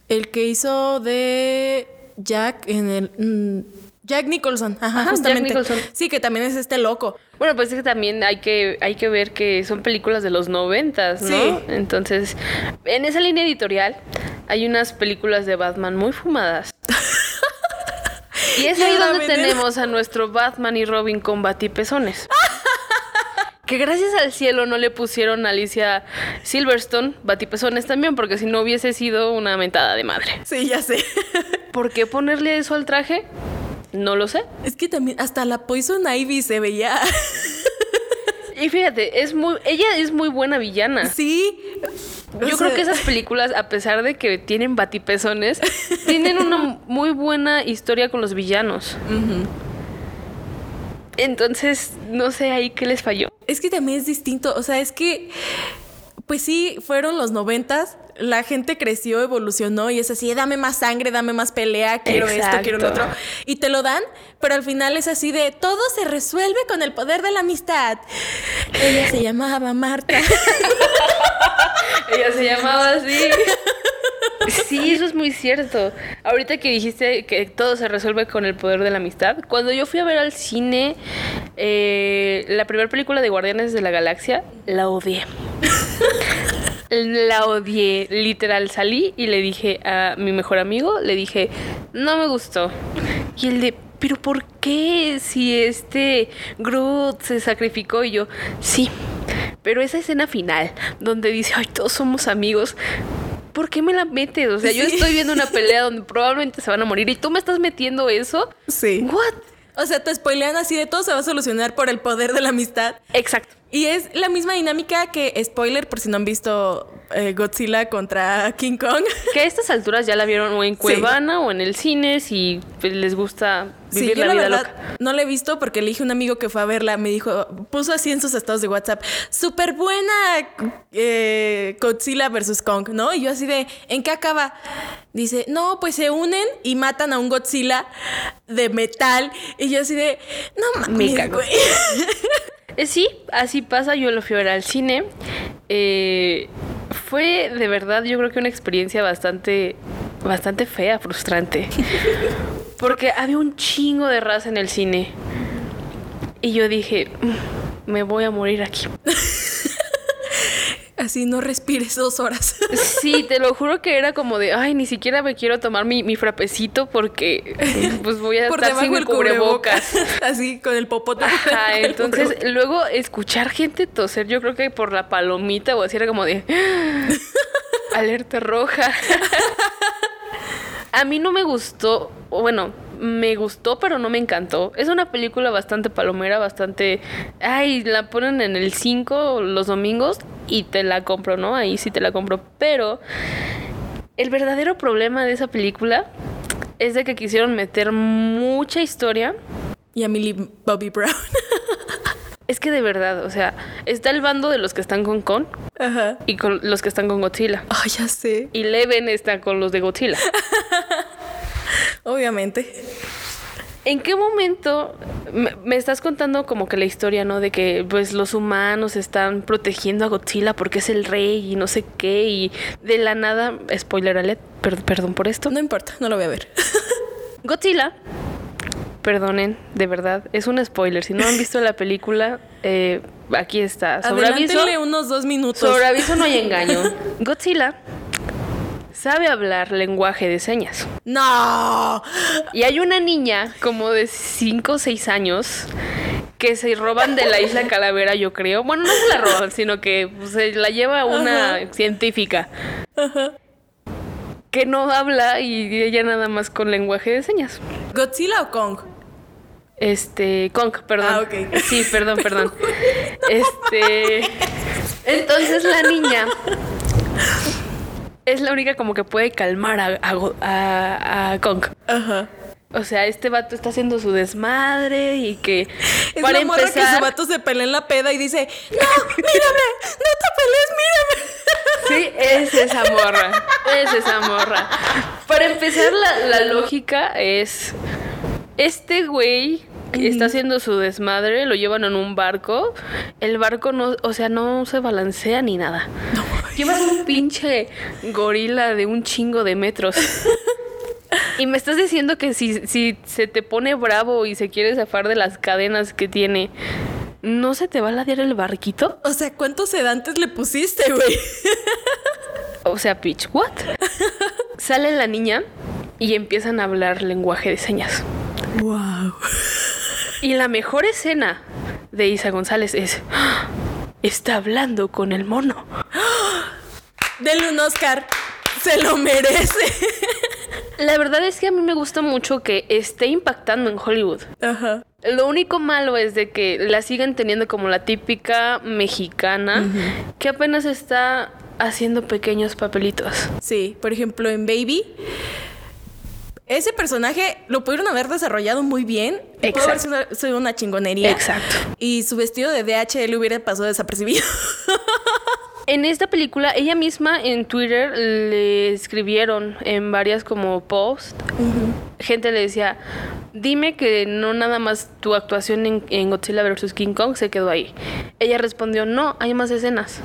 el que hizo de Jack en el... mm, Jack Nicholson, ajá, Ajá, Jack justamente. Nicholson. Sí, que también es este loco. Bueno, pues es que también hay que, hay que ver que son películas de los noventas, ¿no? Sí. Entonces, en esa línea editorial hay unas películas de Batman muy fumadas. y es ahí Ya la donde veneno. tenemos a nuestro Batman y Robin con batipezones. Que gracias al cielo no le pusieron a Alicia Silverstone batipezones también, porque si no hubiese sido una mentada de madre. Sí, ya sé. ¿Por qué ponerle eso al traje? No lo sé. es que también hasta la Poison Ivy se veía. Y fíjate, es muy, ella es muy buena villana. sí. O Yo creo sea, que esas películas, a pesar de que tienen batipezones, tienen una muy buena historia con los villanos. Entonces, no sé ahí qué les falló. Es que también es distinto, o sea, es que, pues sí, fueron los noventas, la gente creció, evolucionó y es así, dame más sangre, dame más pelea, quiero esto, quiero lo otro. Y te lo dan, pero al final es así de, todo se resuelve con el poder de la amistad. Ella se llamaba Marta. Ella se llamaba así. Sí, eso es muy cierto. Ahorita que dijiste que todo se resuelve con el poder de la amistad, cuando yo fui a ver al cine eh, la primera película de Guardianes de la Galaxia, la odié. La odié, literal. Salí y le dije a mi mejor amigo, le dije, no me gustó. Y el de, pero ¿por qué si este Groot se sacrificó? Y yo, sí, pero esa escena final, donde dice, ay, todos somos amigos. ¿Por qué me la metes? O sea, yo estoy viendo una pelea donde probablemente se van a morir y tú me estás metiendo eso. Sí. ¿What? O sea, te spoilean así de todo se va a solucionar por el poder de la amistad. Exacto. Y es la misma dinámica que, spoiler, por si no han visto eh, Godzilla contra King Kong. Que a estas alturas ya la vieron o en Sí. Cuevana o en el cine si pues, les gusta vivir Sí, yo la la vida verdad loca. no la he visto porque le dije a un amigo que fue a verla, me dijo, puso así en sus estados de WhatsApp, súper buena eh, Godzilla versus Kong, ¿no? Y yo así de, ¿en qué acaba? Dice, no, pues se unen y matan a un Godzilla de metal. Y yo así de, no mames, Me cago. güey". Eh, sí, así pasa. Yo lo fui a ver al cine. Eh, fue de verdad, yo creo que una experiencia bastante, bastante fea, frustrante. Porque había un chingo de raza en el cine. Y yo dije, "Mm, me voy a morir aquí. Así no respires dos horas. Sí, te lo juro que era como de, ay, ni siquiera me quiero tomar mi, mi frapecito porque pues voy a Por estar sin del cubrebocas. cubrebocas. Así con el popote. Ajá, entonces luego escuchar gente toser, yo creo que por la palomita o así era como de alerta roja. A mí no me gustó, bueno, me gustó, pero no me encantó. Es una película bastante palomera, bastante. Ay, la ponen en el 5 los domingos y te la compro, ¿no? Ahí sí te la compro. Pero el verdadero problema de esa película es de que quisieron meter mucha historia. Y a Millie Bobby Brown. Es que de verdad, o sea, está el bando de los que están con Kong Ajá. y con los que están con Godzilla. Ay, ya sé. Y Leven está con los de Godzilla. Obviamente. ¿En qué momento me, me estás contando como que la historia, ¿no? De que pues los humanos están protegiendo a Godzilla porque es el rey y no sé qué y de la nada, spoiler alert, per- perdón por esto. No importa, no lo voy a ver. Godzilla, perdonen, de verdad, es un spoiler. Si no han visto la película, eh, aquí está. Sobre aviso, unos dos minutos. sobre aviso no hay engaño. Godzilla sabe hablar lenguaje de señas. No. Y hay una niña como de 5 o 6 años que se roban de la isla Calavera, yo creo. Bueno, no se la roban, sino que pues, se la lleva una científica. Que no habla y ella nada más con lenguaje de señas. ¿Godzilla o Kong? Este, Kong, perdón. Ah, ok. Sí, perdón, perdón. Este. Entonces la niña es la única como que puede calmar a, a, a- Kong. Ajá. O sea, este vato está haciendo su desmadre y que Es para la morra que empezar, su vato se pelea en la peda y dice, no, mírame, no te pelees, mírame. sí, es esa morra, es esa morra. Para empezar la, la lógica es este güey está haciendo su desmadre, lo llevan en un barco, el barco no, o sea, no se balancea ni nada. Llevas un pinche gorila de un chingo de metros. Y me estás diciendo que si, si se te pone bravo y se quiere zafar de las cadenas que tiene, ¿no se te va a ladear el barquito? O sea, ¿cuántos sedantes le pusiste, güey? O sea, pitch, ¿what? Sale la niña y empiezan a hablar lenguaje de señas. Wow. Y la mejor escena de Isa González es... ¡Ah! Está hablando con el mono. Denle un Oscar. Se lo merece. La verdad es que a mí me gusta mucho que esté impactando en Hollywood. Ajá. Lo único malo es de que la siguen teniendo como la típica mexicana que apenas está haciendo pequeños papelitos. Sí, por ejemplo, en Baby. Ese personaje lo pudieron haber desarrollado muy bien. y pudo haber sido una- sido una chingonería. Exacto. Y su vestido de DHL hubiera pasado desapercibido. En esta película, ella misma en Twitter le escribieron en varias como posts. Gente le decía, dime que no nada más tu actuación en, en Godzilla vs. King Kong se quedó ahí. Ella respondió, no, hay más escenas.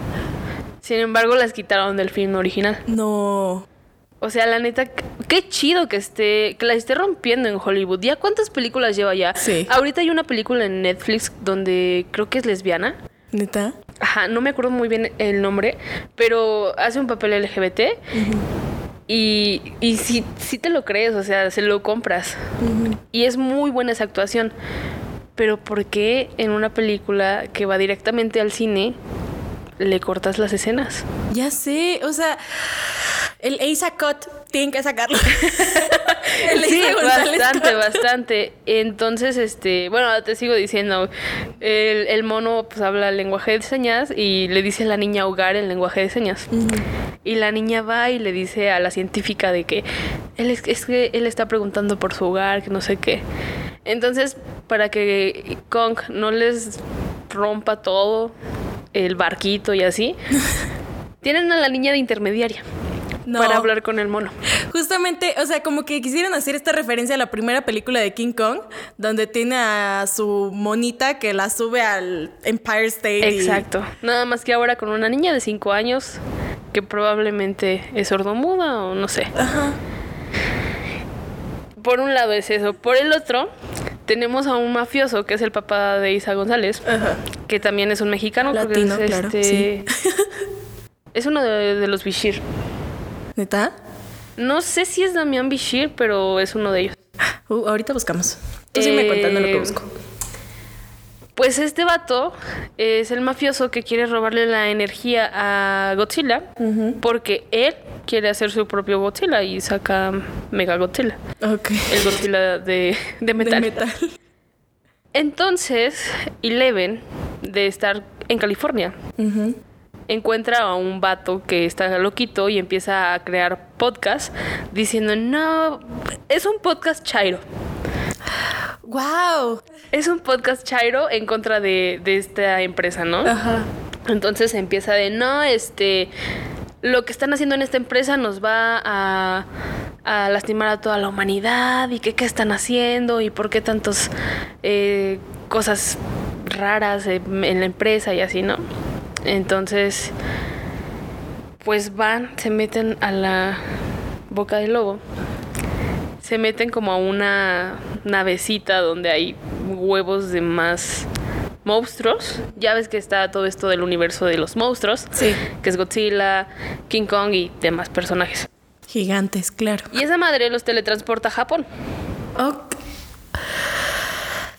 Sin embargo, las quitaron del film original. no. O sea, la neta, qué chido que esté, que la esté rompiendo en Hollywood. ¿Ya cuántas películas lleva ya? Sí. Ahorita hay una película en Netflix donde creo que es lesbiana. ¿Neta? Ajá, no me acuerdo muy bien el nombre, pero hace un papel LGBT. Y, y si, si te lo crees, o sea, se lo compras. Y es muy buena esa actuación. Pero ¿por qué en una película que va directamente al cine le cortas las escenas? Ya sé, o sea, el Asa Cut tienen que sacarlo. el Sí, bastante, bastante. Entonces, este, bueno, te sigo diciendo, el, el mono pues habla el lenguaje de señas y le dice a la niña ahogar el lenguaje de señas. Y la niña va y le dice a la científica de que él es, es que él está preguntando por su hogar, que no sé qué. Entonces, para que Kong no les rompa todo, el barquito y así, tienen a la niña de intermediaria No. para hablar con el mono. Justamente, o sea, como que quisieron hacer esta referencia a la primera película de King Kong, donde tiene a su monita que la sube al Empire State. y- Exacto. Nada más que ahora con una niña de 5 años que probablemente es sordomuda o no sé. Ajá. Por un lado es eso. Por el otro, tenemos a un mafioso que es el papá de Isa González, Ajá. que también es un mexicano. Latino, es, claro, este, sí. es uno de, de los Bishir. ¿Neta? No sé si es Damián Bishir, pero es uno de ellos. Uh, ahorita buscamos. Tú sí me contando lo que Eh, busco. Pues este vato es el mafioso que quiere robarle la energía a Godzilla porque él quiere hacer su propio Godzilla y saca Mega Godzilla, Ok. el Godzilla de, de metal. De metal. Entonces, Eleven, de estar en California, encuentra a un vato que está loquito y empieza a crear podcast diciendo, no, es un podcast chairo. ¡Wow! Es un podcast chairo en contra de, de esta empresa, ¿no? Ajá. Entonces empieza de, no, este, lo que están haciendo en esta empresa nos va a, a lastimar a toda la humanidad y que qué están haciendo y por qué tantas eh, cosas raras en en la empresa y así, ¿no? Entonces, pues van, se meten a la boca del lobo, se meten como a una navecita donde hay huevos de más monstruos. Ya ves que está todo esto del universo de los monstruos, Sí. que es Godzilla, King Kong y demás personajes. Gigantes, claro. Y esa madre los teletransporta a Japón.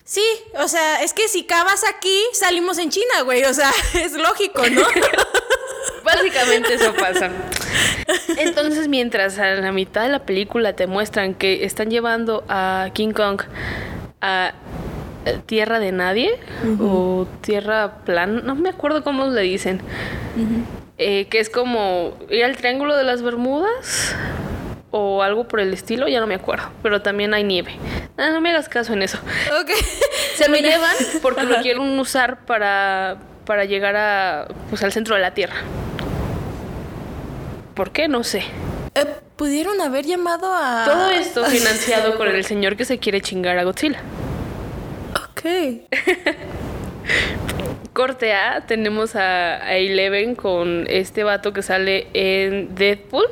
Sí, o sea, es que si cavas aquí, salimos en China, güey. O sea, es lógico, ¿no? Básicamente eso pasa. Entonces, mientras a la mitad de la película te muestran que están llevando a King Kong a eh, tierra de nadie o tierra plana, no me acuerdo cómo le dicen, eh, que es como ir al Triángulo de las Bermudas o algo por el estilo, ya no me acuerdo, pero también hay nieve. Ah, no me hagas caso en eso. Se lo llevan porque lo quieren usar para, para llegar a, pues, al centro de la Tierra. ¿Por qué? No sé. Eh, Pudieron haber llamado a. Todo esto financiado con el señor que se quiere chingar a Godzilla. Ok. Corte A, tenemos a, a Eleven con este vato que sale en Deadpool.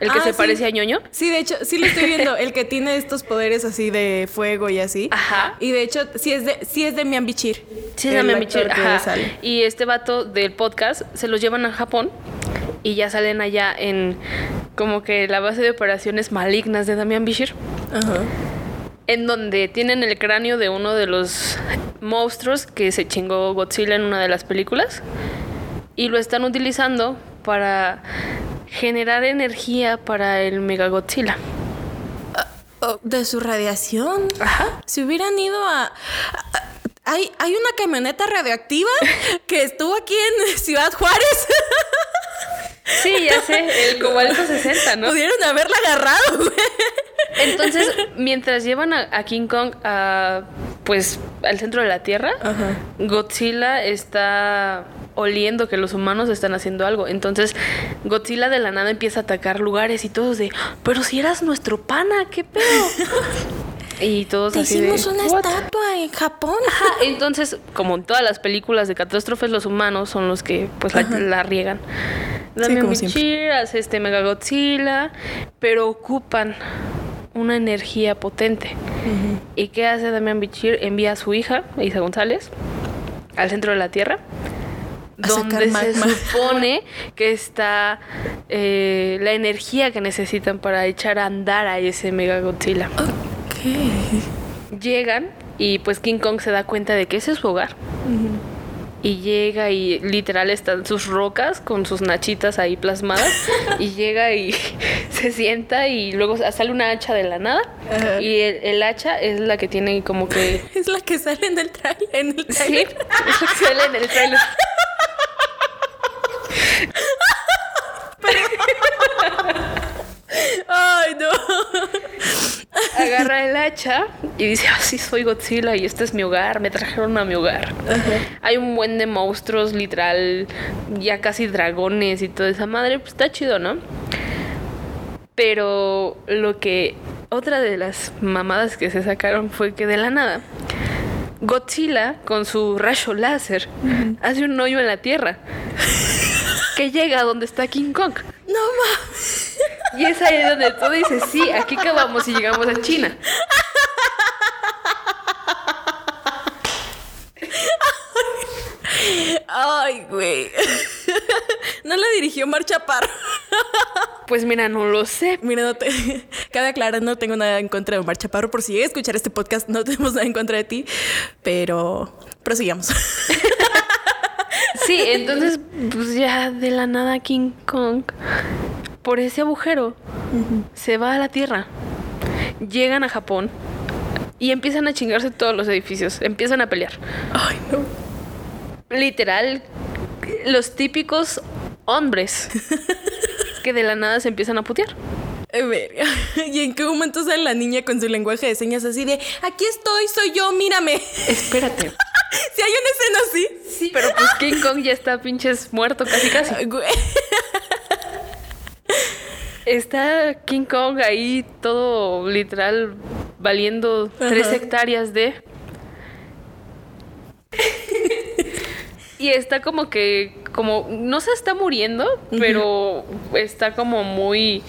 El que Ah, se sí. parece a ñoño. Sí, de hecho, sí lo estoy viendo. El que tiene estos poderes así de fuego y así. Ajá. Y de hecho, sí es de, sí es de Mian Bichir. Sí, llama actor Michelle. que Ajá. Y este vato del podcast se los llevan a Japón y ya salen allá en como que la base de operaciones malignas de Damian Bichir. Ajá. en donde tienen el cráneo de uno de los monstruos que se chingó Godzilla en una de las películas y lo están utilizando para generar energía para el Mega Godzilla. Oh, de su radiación. Ajá. Si hubieran ido a. a- hay, hay una camioneta radioactiva que estuvo aquí en Ciudad Juárez. Sí, ya sé, el cobalto 60, ¿no? Pudieron haberla agarrado, güey. Entonces, mientras llevan a, a King Kong a, pues, al centro de la Tierra, Ajá. Godzilla está oliendo que los humanos están haciendo algo. Entonces, Godzilla de la nada empieza a atacar lugares y todos de, pero si eras nuestro pana, ¿qué pedo? y todos Te así de, hicimos una "What?". estatua en Japón. Ajá, entonces, como en todas las películas de catástrofes, los humanos son los que pues la, la riegan. Siempre. Bichir hace este Mega Godzilla, pero ocupan una energía potente. ¿Y qué hace Damian Bichir? Envía a su hija, Isa González, al centro de la Tierra. A Donde se supone que está eh, la energía que necesitan para echar a andar a ese Mega Godzilla. Llegan y pues King Kong se da cuenta de que ese es su hogar. Y llega y literal están sus rocas con sus nachitas ahí plasmadas. y llega y se sienta y luego sale una hacha de la nada. Y el, el hacha es la que tiene como que... Es la que sale en el trailer. En el Sí, trailer. es lo que sale en el trailer. Ay, no. Agarra el hacha y dice, así soy Godzilla y este es mi hogar, me trajeron a mi hogar. Hay un buen de monstruos, literal, ya casi dragones y toda esa madre, pues está chido, ¿no? Pero lo que, otra de las mamadas que se sacaron fue que de la nada, Godzilla con su rayo láser hace un hoyo en la tierra que llega a donde está King Kong. No mames. Y es ahí donde tú dices, sí, aquí acabamos y llegamos a China. Ay, güey. No la dirigió Mar Chaparro. Pues mira, no lo sé. Mira, no te... cabe aclarar, no tengo nada en contra de Omar Chaparro. Por si llega a escuchar este podcast, no tenemos nada en contra de ti. Pero prosigamos. Sí, entonces, pues ya de la nada King Kong, por ese agujero, se va a la Tierra. Llegan a Japón y empiezan a chingarse todos los edificios. Empiezan a pelear. Ay, no. Literal, los típicos hombres que de la nada se empiezan a putear. Verga. ¿Y en qué momento sale la niña con su lenguaje de señas así de aquí estoy, soy yo, mírame? Espérate. Si hay una escena así. Sí, pero pues King Kong ya está pinches muerto casi casi. Está King Kong ahí todo literal valiendo tres hectáreas de... y está como que, como, no se está muriendo, pero está como muy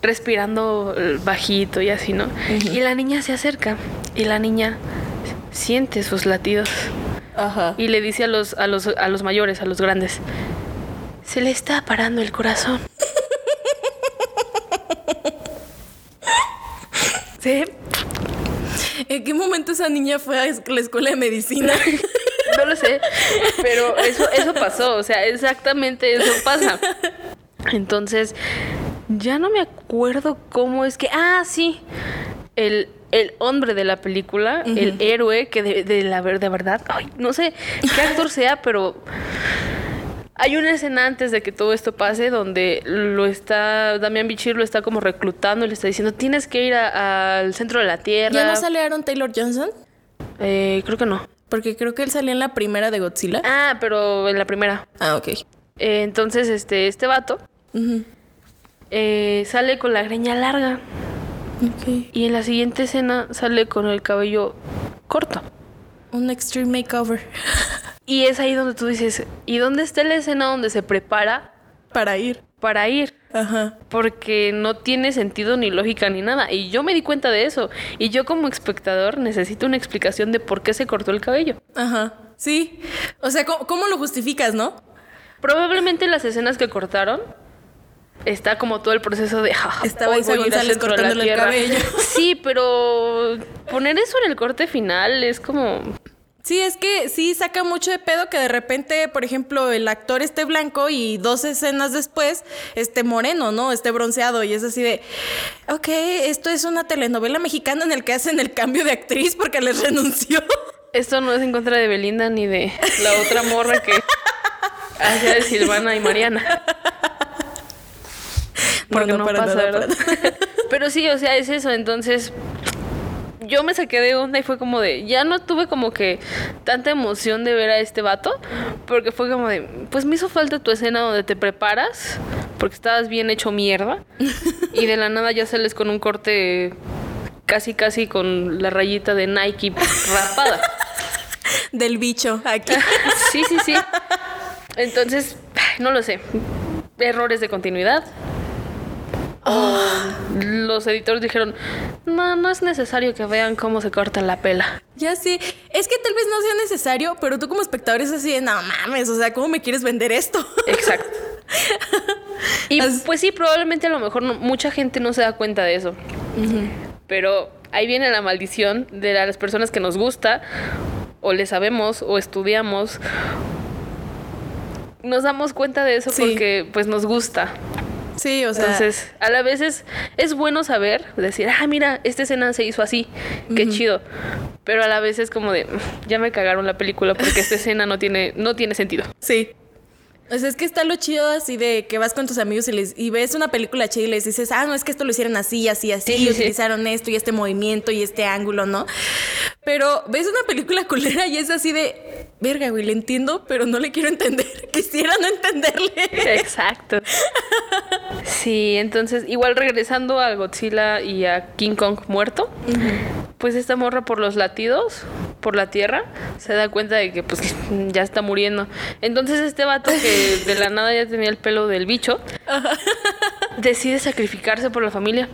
respirando bajito y así, ¿no? Y la niña se acerca y la niña siente sus latidos Ajá. y le dice a los, a los, a los mayores, a los grandes, se le está parando el corazón. Sí. ¿En qué momento esa niña fue a la escuela de medicina? No lo sé, pero eso, eso pasó, o sea, exactamente eso pasa. Entonces, ya no me acuerdo cómo es que. Ah, sí. El, el hombre de la película, el héroe, que de, de la de verdad, ay, no sé qué actor sea, pero hay una escena antes de que todo esto pase donde lo está, Damián Bichir lo está como reclutando y le está diciendo, tienes que ir al centro de la Tierra. ¿Ya no sale Aaron Taylor Johnson? Eh, creo que no. Porque creo que él salía en la primera de Godzilla. Ah, pero en la primera. Ah, ok. Eh, entonces, este, este vato eh, sale con la greña larga Ok. y en la siguiente escena sale con el cabello corto. Un extreme makeover. Y es ahí donde tú dices, ¿y dónde está la escena donde se prepara Para ir. para ir? Ajá. Porque no tiene sentido ni lógica ni nada. Y yo me di cuenta de eso. Y yo como espectador necesito una explicación de por qué se cortó el cabello. Ajá. Sí. O sea, ¿cómo, cómo lo justificas, no? Probablemente en las escenas que cortaron está como todo el proceso de "Ja, Estaba Isa al González cortándole el Tierra". cabello. Sí, pero poner eso en el corte final es como Sí, es que sí saca mucho de pedo que de repente, por ejemplo, el actor esté blanco y dos escenas después esté moreno, ¿no? Esté bronceado y es así de, ok, esto es una telenovela mexicana en el que hacen el cambio de actriz porque les renunció. esto no es en contra de Belinda ni de la otra morra que hacía de Silvana y Mariana. Porque no, no, para pasa, nada, ¿verdad? Pero sí, o sea, es eso. Entonces, yo me saqué de onda y fue como de. Ya no tuve como que tanta emoción de ver a este vato. Porque fue como de. Pues me hizo falta tu escena donde te preparas. Porque estabas bien hecho mierda. Y de la nada ya sales con un corte. Casi, casi con la rayita de Nike rapada. Del bicho aquí. Sí, sí, sí. Entonces, no lo sé. Errores de continuidad. Los editores dijeron, no, no es necesario que vean cómo se corta la pela. Ya sí. Es que tal vez no sea necesario, pero tú como espectador es así de, no mames, o sea, ¿cómo me quieres vender esto? Exacto. Y pues sí, probablemente a lo mejor no- mucha gente no se da cuenta de eso. Pero ahí viene la maldición de las personas que nos gusta, o le sabemos, o estudiamos. Nos damos cuenta de eso Sí. porque pues nos gusta. Sí, o sea. Entonces, a la vez es, es bueno saber, decir, ah, mira, esta escena se hizo así, qué chido. Pero a la vez es como de, "Mm, ya me cagaron la película porque esta escena no tiene, no tiene sentido. Sí. O sea, es que está lo chido así de que vas con tus amigos y, les, y ves una película chida y les dices, ah, no, es que esto lo hicieron así, así, así, Sí, y sí. utilizaron esto y este movimiento y este ángulo, ¿no? Pero ves una película culera y es así de, verga, güey, le entiendo, pero no le quiero entender. Quisiera no entenderle. Exacto. Sí, entonces, igual regresando a Godzilla y a King Kong muerto, pues esta morra por los latidos, por la tierra, se da cuenta de que pues ya está muriendo. Entonces este vato que de la nada ya tenía el pelo del bicho, decide sacrificarse por la familia.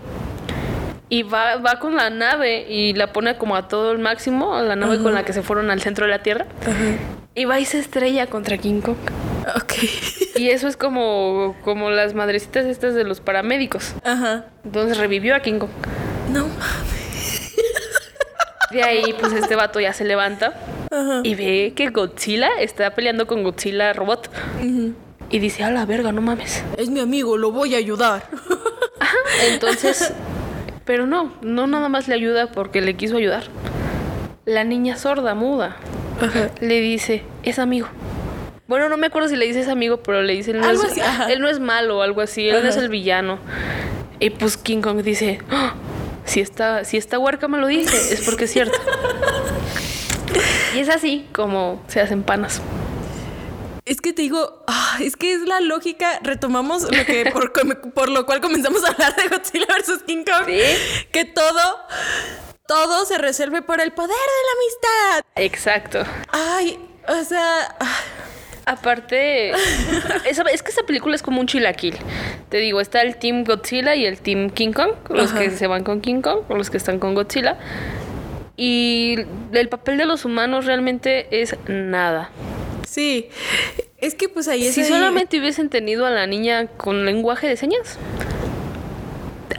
Y va, va con la nave y la pone como a todo el máximo, la nave con la que se fueron al centro de la Tierra. Y va y se estrella contra King Kong. Ok. Y eso es como, como las madrecitas estas de los paramédicos. Ajá. Entonces revivió a King Kong. No. De ahí, pues este vato ya se levanta Ajá. y ve que Godzilla está peleando con Godzilla robot. Y dice, a la verga, no mames. Es mi amigo, lo voy a ayudar. Entonces, pero no, no nada más le ayuda porque le quiso ayudar. La niña sorda, muda, Ajá. le dice, es amigo. Bueno, no me acuerdo si le dice es amigo, pero le dice, él no, Algo es, así, ajá. él no es malo o algo así, él no es el villano. Y pues King Kong dice, "Ah, si esta, si esta huerca me lo dice, es porque es cierto. y es así como se hacen panas. Es que te digo, ah, es que es la lógica. Retomamos lo que por, por lo cual comenzamos a hablar de Godzilla versus King Kong. Sí. Que todo, todo se resuelve por el poder de la amistad. Exacto. Ay, o sea, Aparte, esa- es que esa película es como un chilaquil. Te digo, está el Team Godzilla y el Team King Kong, los Ajá. que se van con King Kong, o los que están con Godzilla. Y el papel de los humanos realmente es nada. Sí. Es que pues ahí es Si ahí- solamente hubiesen tenido a la niña con lenguaje de señas,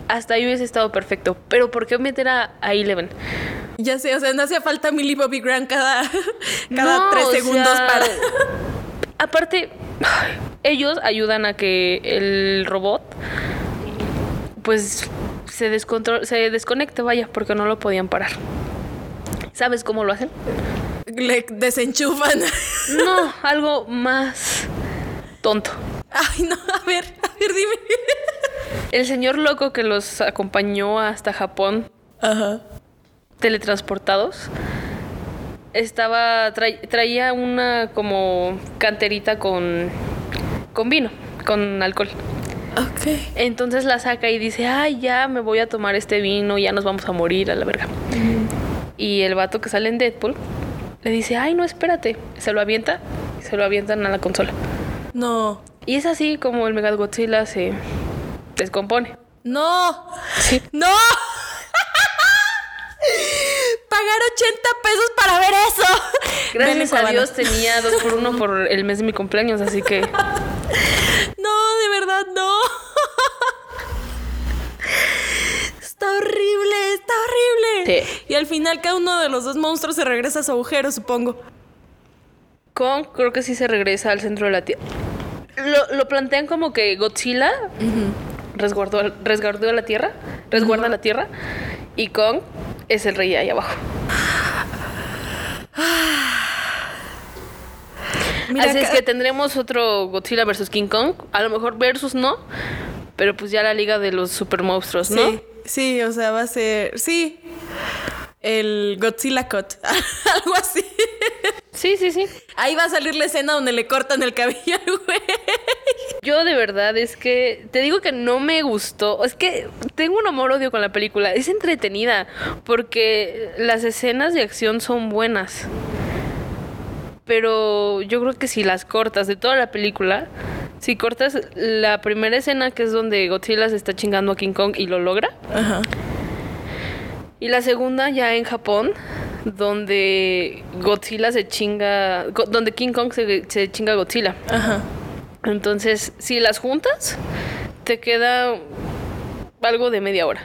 hasta ahí hubiese estado perfecto. Pero ¿por qué meter a, a Eleven? Ya sé, o sea, no hacía falta Millie Bobby Grant cada, cada No, tres segundos sea, para. Aparte, ellos ayudan a que el robot pues se descontrol, se desconecte, vaya, porque no lo podían parar. ¿Sabes cómo lo hacen? Le desenchufan. No, algo más tonto. Ay, no, a ver, a ver, dime. El señor loco que los acompañó hasta Japón Ajá. teletransportados estaba traía una como canterita con con vino, con alcohol. Ok. Entonces la saca y dice, ay, ya me voy a tomar este vino, ya nos vamos a morir a la verga. Y el vato que sale en Deadpool le dice, ay, no, espérate. Se lo avienta y se lo avientan a la consola. No. Y es así como el Mega Godzilla se descompone. No. Sí. ¡No! Pagar 80 pesos para ver eso. Gracias a. Dios tenía dos por uno por el mes de mi cumpleaños, así que No, de verdad, no. Está horrible, está horrible. Sí. Y al final cada uno de los dos monstruos se regresa a su agujero, supongo. Kong creo que sí se regresa al centro de la Tierra. Lo, lo plantean como que Godzilla resguardó, resguardó la Tierra, resguarda la Tierra, y Kong es el rey ahí abajo. Mira Así es que tendremos otro Godzilla versus King Kong, a lo mejor versus no, pero pues ya la liga de los super monstruos, ¿no? Sí, sí, o sea, va a ser. Sí. El Godzilla Cut. Algo así. Sí, sí, sí. Ahí va a salir la escena donde le cortan el cabello al güey. Yo de verdad es que te digo que no me gustó. Es que tengo un amor odio con la película. Es entretenida porque las escenas de acción son buenas. Pero yo creo que si las cortas de toda la película, si cortas la primera escena que es donde Godzilla se está chingando a King Kong y lo logra, Ajá. y la segunda ya en Japón, donde Godzilla se chinga, donde King Kong se, se chinga a Godzilla. Ajá. Entonces, si las juntas, te queda algo de media hora.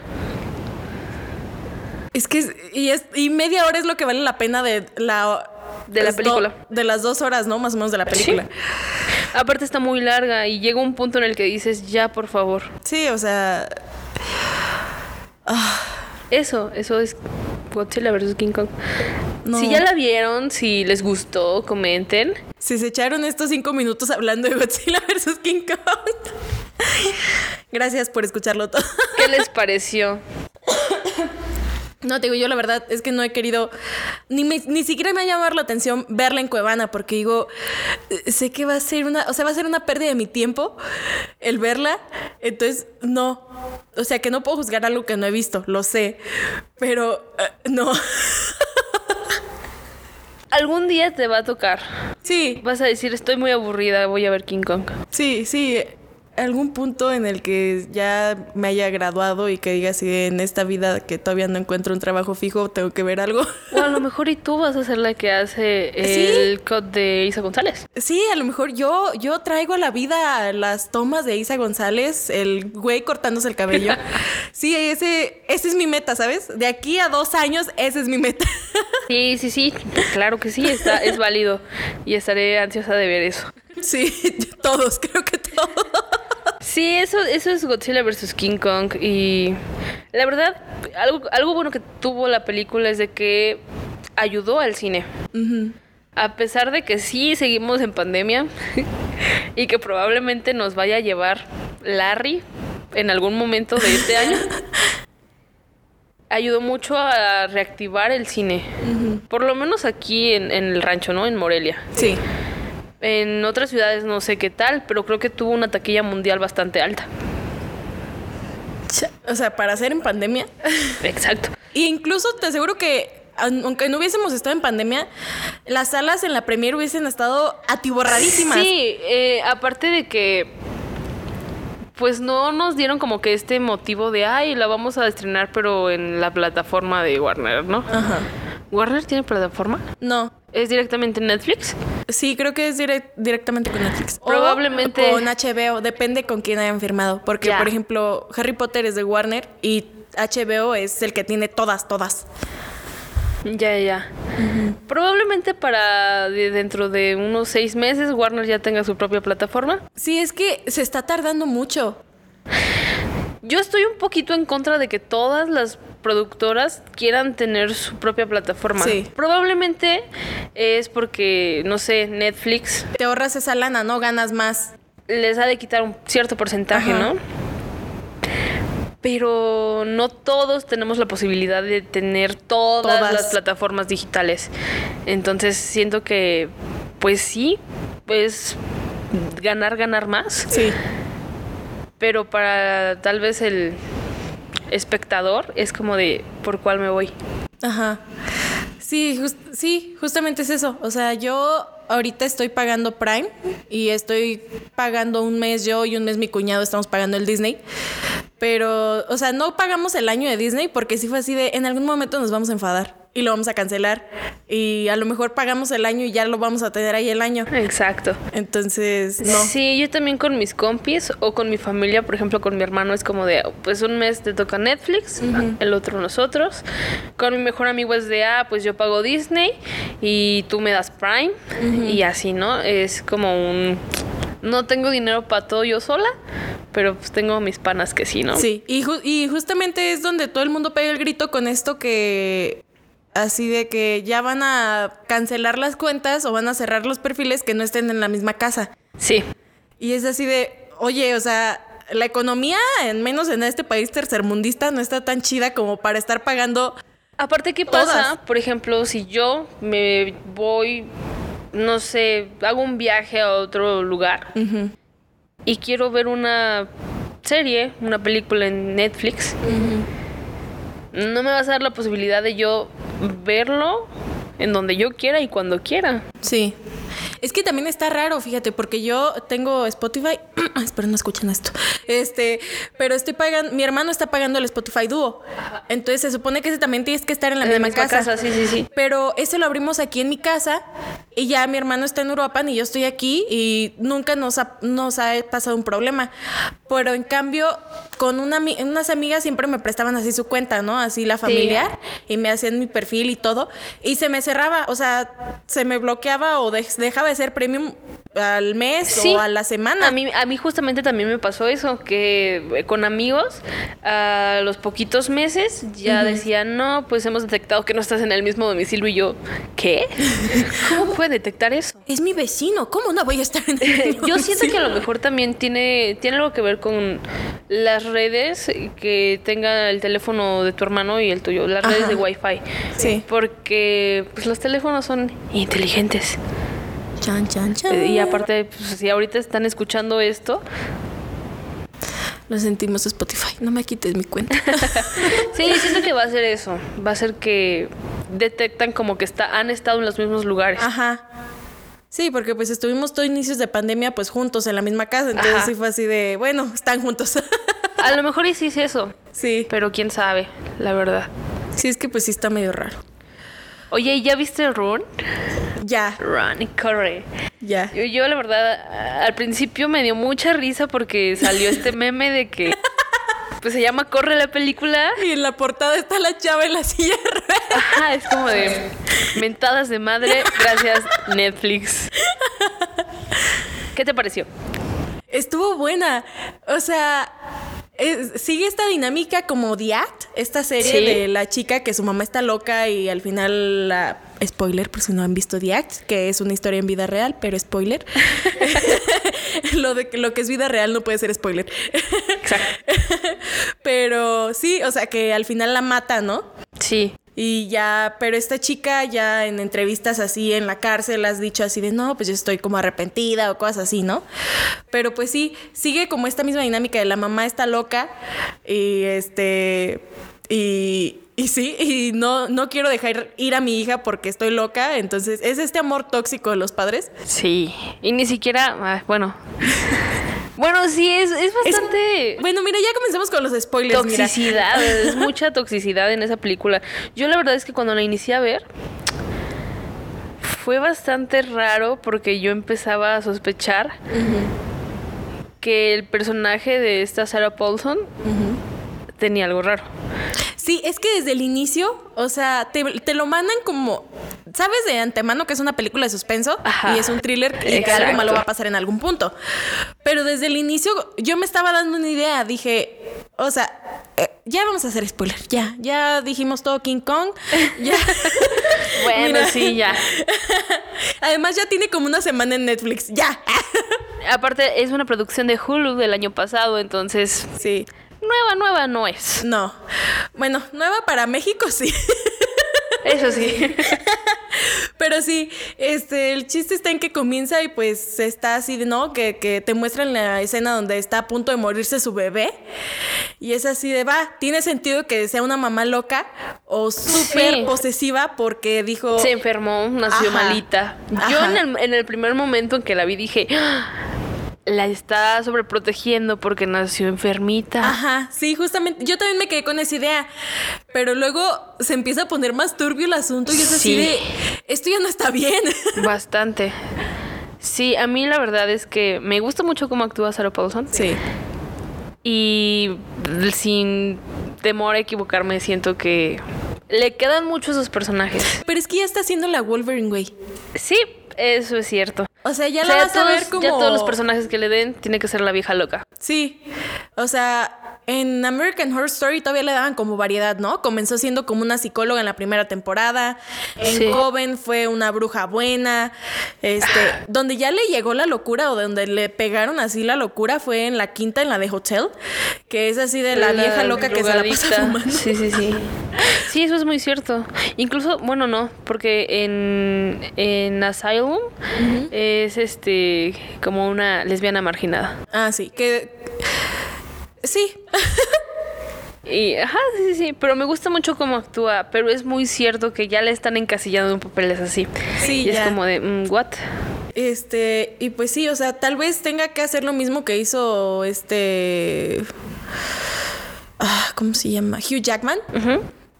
Es que. es- y, es, y media hora es lo que vale la pena de la. De la do- película. de las dos horas, ¿no? Más o menos de la película. Aparte está muy larga y llega un punto en el que dices, ya, por favor. Sí, o sea. Eso, eso es Godzilla vs. King Kong. No. Si ya la vieron, si les gustó, comenten. Si se echaron estos cinco minutos hablando de Godzilla vs. King Kong. Gracias por escucharlo todo. ¿Qué les pareció? No, te digo, yo la verdad es que no he querido, ni, me- ni siquiera me ha llamado la atención verla en Cuevana, porque digo, eh, sé que va a ser una, o sea, va a ser una pérdida de mi tiempo el verla, entonces no, o sea, que no puedo juzgar algo que no he visto, lo sé, pero eh, no, Algún día te va a tocar. sí, Vas a decir, estoy muy aburrida, voy a ver King Kong. sí, sí, algún punto en el que ya me haya graduado y que diga si en esta vida que todavía no encuentro un trabajo fijo, tengo que ver algo. O a lo mejor y tú vas a ser la que hace ¿Sí? el cut de Isa González. Sí, a lo mejor yo, yo traigo a la vida las tomas de Isa González, el güey cortándose el cabello. Sí, ese, ese es mi meta, ¿sabes? De aquí a dos años, ese es mi meta. Sí, sí, sí, claro que sí, está, es válido. Y estaré ansiosa de ver eso. Sí, todos, creo que todos. Sí, eso, eso es Godzilla vs. King Kong. Y la verdad, algo, algo bueno que tuvo la película es de que ayudó al cine. A pesar de que sí seguimos en pandemia y que probablemente nos vaya a llevar Larry en algún momento de este año, ayudó mucho a reactivar el cine. Por lo menos aquí en, en el rancho, ¿no? En Morelia. Sí. En otras ciudades no sé qué tal, pero creo que tuvo una taquilla mundial bastante alta. O sea, para hacer en pandemia. Exacto. E incluso te aseguro que, aun- aunque no hubiésemos estado en pandemia, las salas en la premier hubiesen estado atiborradísimas. Sí, eh, aparte de que pues no nos dieron como que este motivo de ay, la vamos a estrenar pero en la plataforma de Warner, ¿no? Ajá. ¿Warner tiene plataforma? No. ¿Es directamente en Netflix? Sí, creo que es direct- directamente con Netflix. O Probablemente- con HBO, depende con quién hayan firmado. Porque, por ejemplo, Harry Potter es de Warner y HBO es el que tiene todas, todas. Ya, ya. Probablemente para de- dentro de unos seis meses Warner ya tenga su propia plataforma. Sí, es que se está tardando mucho. Yo estoy un poquito en contra de que todas las productoras quieran tener su propia plataforma. Sí. Probablemente es porque, no sé, Netflix Te ahorras esa lana, ¿no? Ganas más. les ha de quitar un cierto porcentaje, Ajá. ¿no? Pero no todos tenemos la posibilidad de tener todas, Todas. las plataformas digitales. Entonces siento que, pues sí, pues ganar, ganar más. Sí. Pero para tal vez el espectador es como de por cuál me voy. Ajá. Sí, sí, justamente es eso. O sea, yo ahorita estoy pagando Prime y estoy pagando un mes yo y un mes mi cuñado estamos pagando el Disney. Pero, o sea, no pagamos el año de Disney porque sí fue así de en algún momento nos vamos a enfadar y lo vamos a cancelar. Y a lo mejor pagamos el año y ya lo vamos a tener ahí el año. Exacto. Entonces, no. Sí, yo también con mis compis o con mi familia, por ejemplo, con mi hermano es como de, pues un mes te toca Netflix, el otro nosotros. Con mi mejor amigo es de, ah, pues yo pago Disney y tú me das Prime y así, ¿no? Es como un, no tengo dinero para todo yo sola, pero pues tengo mis panas que sí, ¿no? Sí, y, ju- y justamente es donde todo el mundo pega el grito con esto que así de que ya van a cancelar las cuentas o van a cerrar los perfiles que no estén en la misma casa. Sí. Y es así de, oye, o sea, la economía, en menos en este país tercermundista, no está tan chida como para estar pagando. Aparte, ¿qué Todas. pasa? Por ejemplo, si yo me voy, no sé, hago un viaje a otro lugar y quiero ver una serie, una película en Netflix, no me vas a dar la posibilidad de yo verlo en donde yo quiera y cuando quiera. Sí. Es que también está raro, fíjate, porque yo tengo Spotify. Espero no escuchen esto. Este, pero estoy pagando. Mi hermano está pagando el Spotify Duo. Entonces se supone que ese también tienes que estar en la En misma, misma casa. casa, sí, sí, sí. Pero ese lo abrimos aquí en mi casa y ya mi hermano está en Uruapan y yo estoy aquí y nunca nos ha, nos ha pasado un problema. Pero en cambio, con una, unas amigas siempre me prestaban así su cuenta, ¿no? Así la familiar y me hacían mi perfil y todo. Y se me cerraba, o sea, se me bloqueaba o dej- dejaba de ser premium al mes Sí. o a la semana. A mí, a mí justamente también me pasó eso, que eh, con amigos a los poquitos meses ya decían, no, pues hemos detectado que no estás en el mismo domicilio y yo, ¿qué? ¿Cómo puede detectar eso? Es mi vecino, ¿cómo no voy a estar en el Yo siento que a lo mejor también tiene, tiene algo que ver con las redes que tenga el teléfono de tu hermano y el tuyo, las redes de Wi-Fi. Sí. Porque pues, los teléfonos son inteligentes. Chan, chan, chan. Eh, Y aparte, pues, si ahorita están escuchando esto, Lo sentimos Spotify. No me quites mi cuenta. Sí, siento que va a ser eso. Va a ser que detectan como que está, han estado en los mismos lugares. Ajá. Sí, porque pues estuvimos todos inicios de pandemia pues juntos en la misma casa, entonces Ajá. sí fue así de, bueno, están juntos. A lo mejor sí es eso, sí. pero quién sabe, la verdad. Sí, es que pues sí está medio raro. Oye, ¿y ¿ya viste Run? Ya, Run y corre. ya. Yo, yo, la verdad, al principio me dio mucha risa porque salió este meme de que pues se llama Corre la película. Y en la portada está la chava en la silla de ruedas. Ajá, es como de mentadas de madre, gracias Netflix. ¿Qué te pareció? Estuvo buena. O sea, es- sigue esta dinámica como The Act, esta serie Sí. de la chica que su mamá está loca y al final la spoiler por si no han visto The Act, que es una historia en vida real, pero spoiler. lo de que lo que es vida real no puede ser spoiler. Exacto. pero sí, o sea, que al final la mata, ¿no? Sí. Y ya, pero esta chica ya en entrevistas así en la cárcel has dicho así de no, pues yo estoy como arrepentida o cosas así, ¿no? Pero pues sí, sigue como esta misma dinámica de la mamá está loca y este y, y sí, y no, no quiero dejar ir a mi hija porque estoy loca, entonces es este amor tóxico de los padres. Sí. Y ni siquiera, ah, bueno. Bueno, sí, es, es Es- bastante bueno, mira, ya comenzamos con los spoilers. mira. toxicidad. es mucha toxicidad en esa película. Yo la verdad es que cuando la inicié a ver, fue bastante raro porque yo empezaba a sospechar que el personaje de esta Sarah Paulson tenía algo raro. Sí, es que desde el inicio, o sea, te, te lo mandan como, sabes de antemano que es una película de suspenso Ajá. y es un thriller y que algo malo va a pasar en algún punto. Pero desde el inicio yo me estaba dando una idea, dije, o sea, eh, ya vamos a hacer spoiler, ya, ya dijimos todo King Kong, ya. Bueno, Mira. sí, ya. Además ya tiene como una semana en Netflix, ya. Aparte, es una producción de Hulu del año pasado, entonces Sí, nueva, nueva no es. no. Bueno, nueva para México, sí. Eso sí. Pero sí, este, el chiste está en que comienza y pues está así, ¿no? Que, que te muestran la escena donde está a punto de morirse su bebé. Y es así de, va, tiene sentido que sea una mamá loca o súper Sí. posesiva porque dijo... Se enfermó, nació Ajá. malita. Yo en el, en el primer momento en que la vi dije, "Ah, la está sobreprotegiendo porque nació enfermita. Ajá, sí, justamente. Yo también me quedé con esa idea. Pero luego se empieza a poner más turbio el asunto y es así Sí. de, esto ya no está bien. Bastante. Sí, a mí la verdad es que me gusta mucho cómo actúa Sarah Paulson. Sí. Y sin temor a equivocarme, siento que le quedan mucho esos personajes. Pero es que ya está haciendo la Wolverine, güey. Sí, eso es cierto. O sea, ya O la vas a ver como... ya todos los personajes que le den tiene que ser la vieja loca. Sí, o sea, en American Horror Story todavía le daban como variedad, ¿no? Comenzó siendo como una psicóloga en la primera temporada, en Sí. Joven fue una bruja buena, este, donde ya le llegó la locura o donde le pegaron así la locura fue en la quinta, en la de Hotel, que es así de la, vieja loca que se la pasa fumando. Sí, sí, sí. Sí, eso es muy cierto. Incluso, bueno, no, porque en, en Asylum es este como una lesbiana marginada. Ah, sí, que... Sí, Y, ajá, sí, sí, sí, pero me gusta mucho cómo actúa, pero es muy cierto que ya le están encasillando en papeles así. Sí, y ya. es como de, mm, ¿what? Este, y pues sí, o sea, tal vez tenga que hacer lo mismo que hizo este. Ah, ¿Cómo se llama? Hugh Jackman.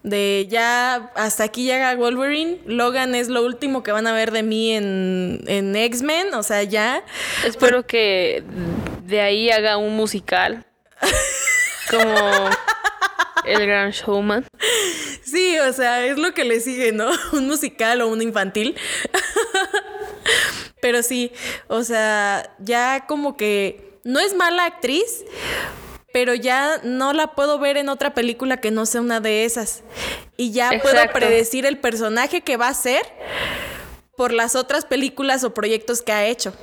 De ya hasta aquí llega Wolverine. Logan es lo último que van a ver de mí en, en X-Men. O sea, ya. Espero que de ahí haga un musical. Como el gran showman. Sí, o sea, es lo que le sigue, ¿no? Un musical o un infantil. Pero sí, o sea, ya como que no es mala actriz, pero ya no la puedo ver en otra película que no sea una de esas. Y ya puedo predecir el personaje que va a ser por las otras películas o proyectos que ha hecho.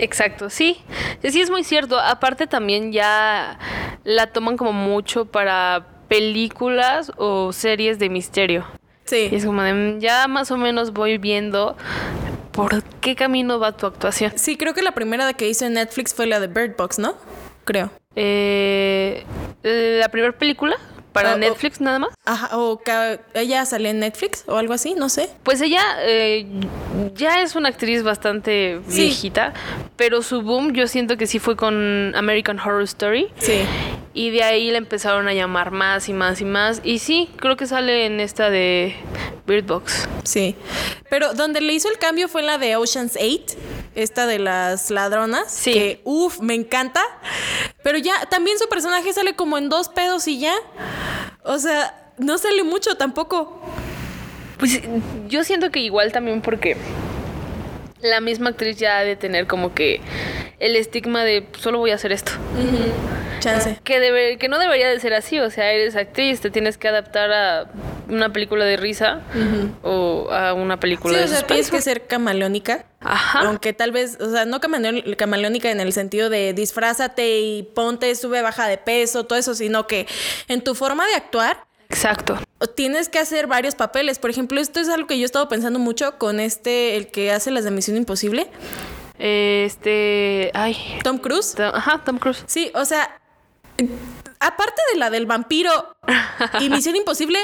Exacto, sí. Sí, es muy cierto. Aparte también ya la toman como mucho para películas o series de misterio. Sí. Y es como de, mm, ya más o menos voy viendo por qué camino va tu actuación. Sí, creo que la primera que hizo en Netflix fue la de Bird Box, ¿no? Creo. Eh, la primera película para oh. Netflix nada más. Ajá, o ella sale en Netflix o algo así, no sé. Pues ella eh, ya es una actriz bastante Sí. viejita, pero su boom yo siento que sí fue con American Horror Story. Sí. Y de ahí la empezaron a llamar más y más y más. Y sí, creo que sale en esta de Bird Box. Sí. Pero donde le hizo el cambio fue en la de Ocean's 8, esta de las ladronas. Sí. Que, uff, me encanta. Pero ya, también su personaje sale como en dos pedos y ya. O sea, no sale mucho tampoco. Pues yo siento que igual también porque la misma actriz ya ha de tener como que el estigma de solo voy a hacer esto. Chance. Que, debe, que no debería de ser así, o sea, eres actriz, te tienes que adaptar a una película de risa o a una Sí, película de o sea, tienes que ser camaleónica. Ajá. Aunque tal vez, o sea, no camaleón- camaleónica en el sentido de disfrázate y ponte, sube, baja de peso, todo eso, sino que en tu forma de actuar Exacto. Tienes que hacer varios papeles. Por ejemplo, esto es algo que yo he estado pensando mucho con este, el que hace las de Misión Imposible, Este, ay, Tom Cruise. Tom- ajá, Tom Cruise. Sí, o sea, aparte de la del vampiro y Misión Imposible,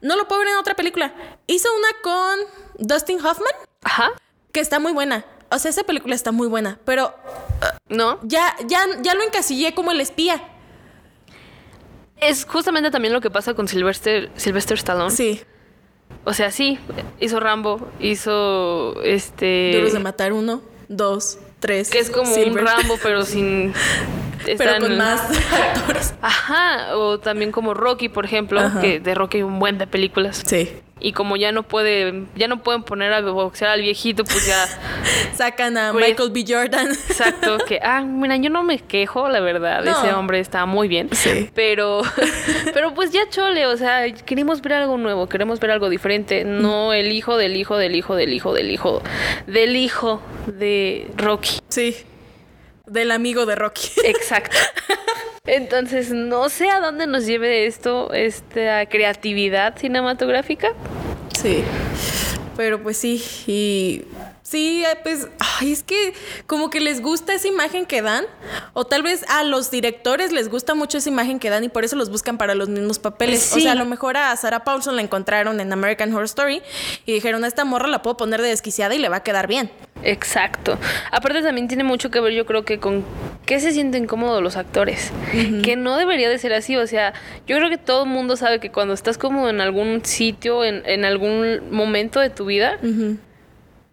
no lo puedo ver en otra película. Hizo una con Dustin Hoffman, Ajá. que está muy buena. O sea, esa película está muy buena, pero ¿No? ya, ya, ya lo encasillé como el espía. Es justamente también lo que pasa con Sylvester, Sylvester Stallone. Sí. O sea, sí, hizo Rambo, hizo este. Duros de matar uno, dos, tres. Que es como Silver. un Rambo, pero sin. Pero con en- más actores. Ajá, o también como Rocky, por ejemplo, Ajá. que de Rocky hay un buen de películas. Sí. Y como ya no puede, ya no pueden poner a boxear al viejito, pues ya, Sacan a Pues- Michael B. Jordan. exacto, que, ah, mira, yo no me quejo, la verdad, No. ese hombre está muy bien. Sí. Pero, pero pues ya chole, o sea, queremos ver algo nuevo, queremos ver algo diferente, no el hijo del hijo del hijo del hijo del hijo del hijo de Rocky. Sí. Del amigo de Rocky. Exacto. Entonces, no sé a dónde nos lleve esto, esta creatividad cinematográfica. Sí. Pero pues sí, y sí, eh, pues, ay, es que como que les gusta esa imagen que dan, o tal vez a los directores les gusta mucho esa imagen que dan y por eso los buscan para los mismos papeles. O sea, a lo mejor a Sarah Paulson la encontraron en American Horror Story y dijeron, a esta morra la puedo poner de desquiciada y le va a quedar bien. Exacto. Aparte también tiene mucho que ver, yo creo que con qué se sienten cómodos los actores. Que no debería de ser así. O sea, yo creo que todo el mundo sabe que cuando estás como en algún sitio, en, en algún momento de tu vida,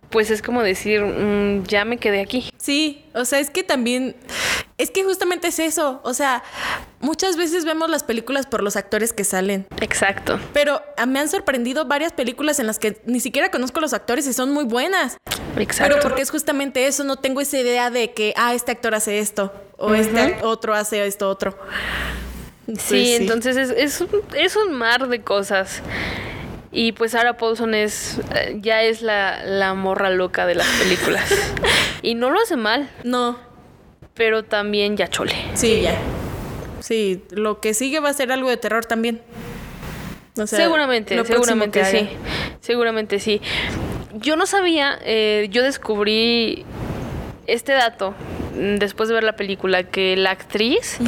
pues es como decir, "Mm, ya me quedé aquí. Sí, o sea, es que también, es que justamente es eso, o sea, muchas veces vemos las películas por los actores que salen. Exacto. Pero ah, me han sorprendido varias películas en las que ni siquiera conozco a los actores y son muy buenas. Exacto. Pero porque es justamente eso, no tengo esa idea de que, ah, este actor hace esto o este otro hace esto otro. Pues Sí, entonces es, es, un, es un mar de cosas. Y pues Sarah Paulson es eh, ya es la, la morra loca de las películas. y no lo hace mal, No, pero también ya chole. sí, ya. Sí, lo que sigue va a ser algo de terror también. O sea, seguramente, seguramente sí. Seguramente sí. Yo no sabía, eh, yo descubrí este dato mm, después de ver la película, que la actriz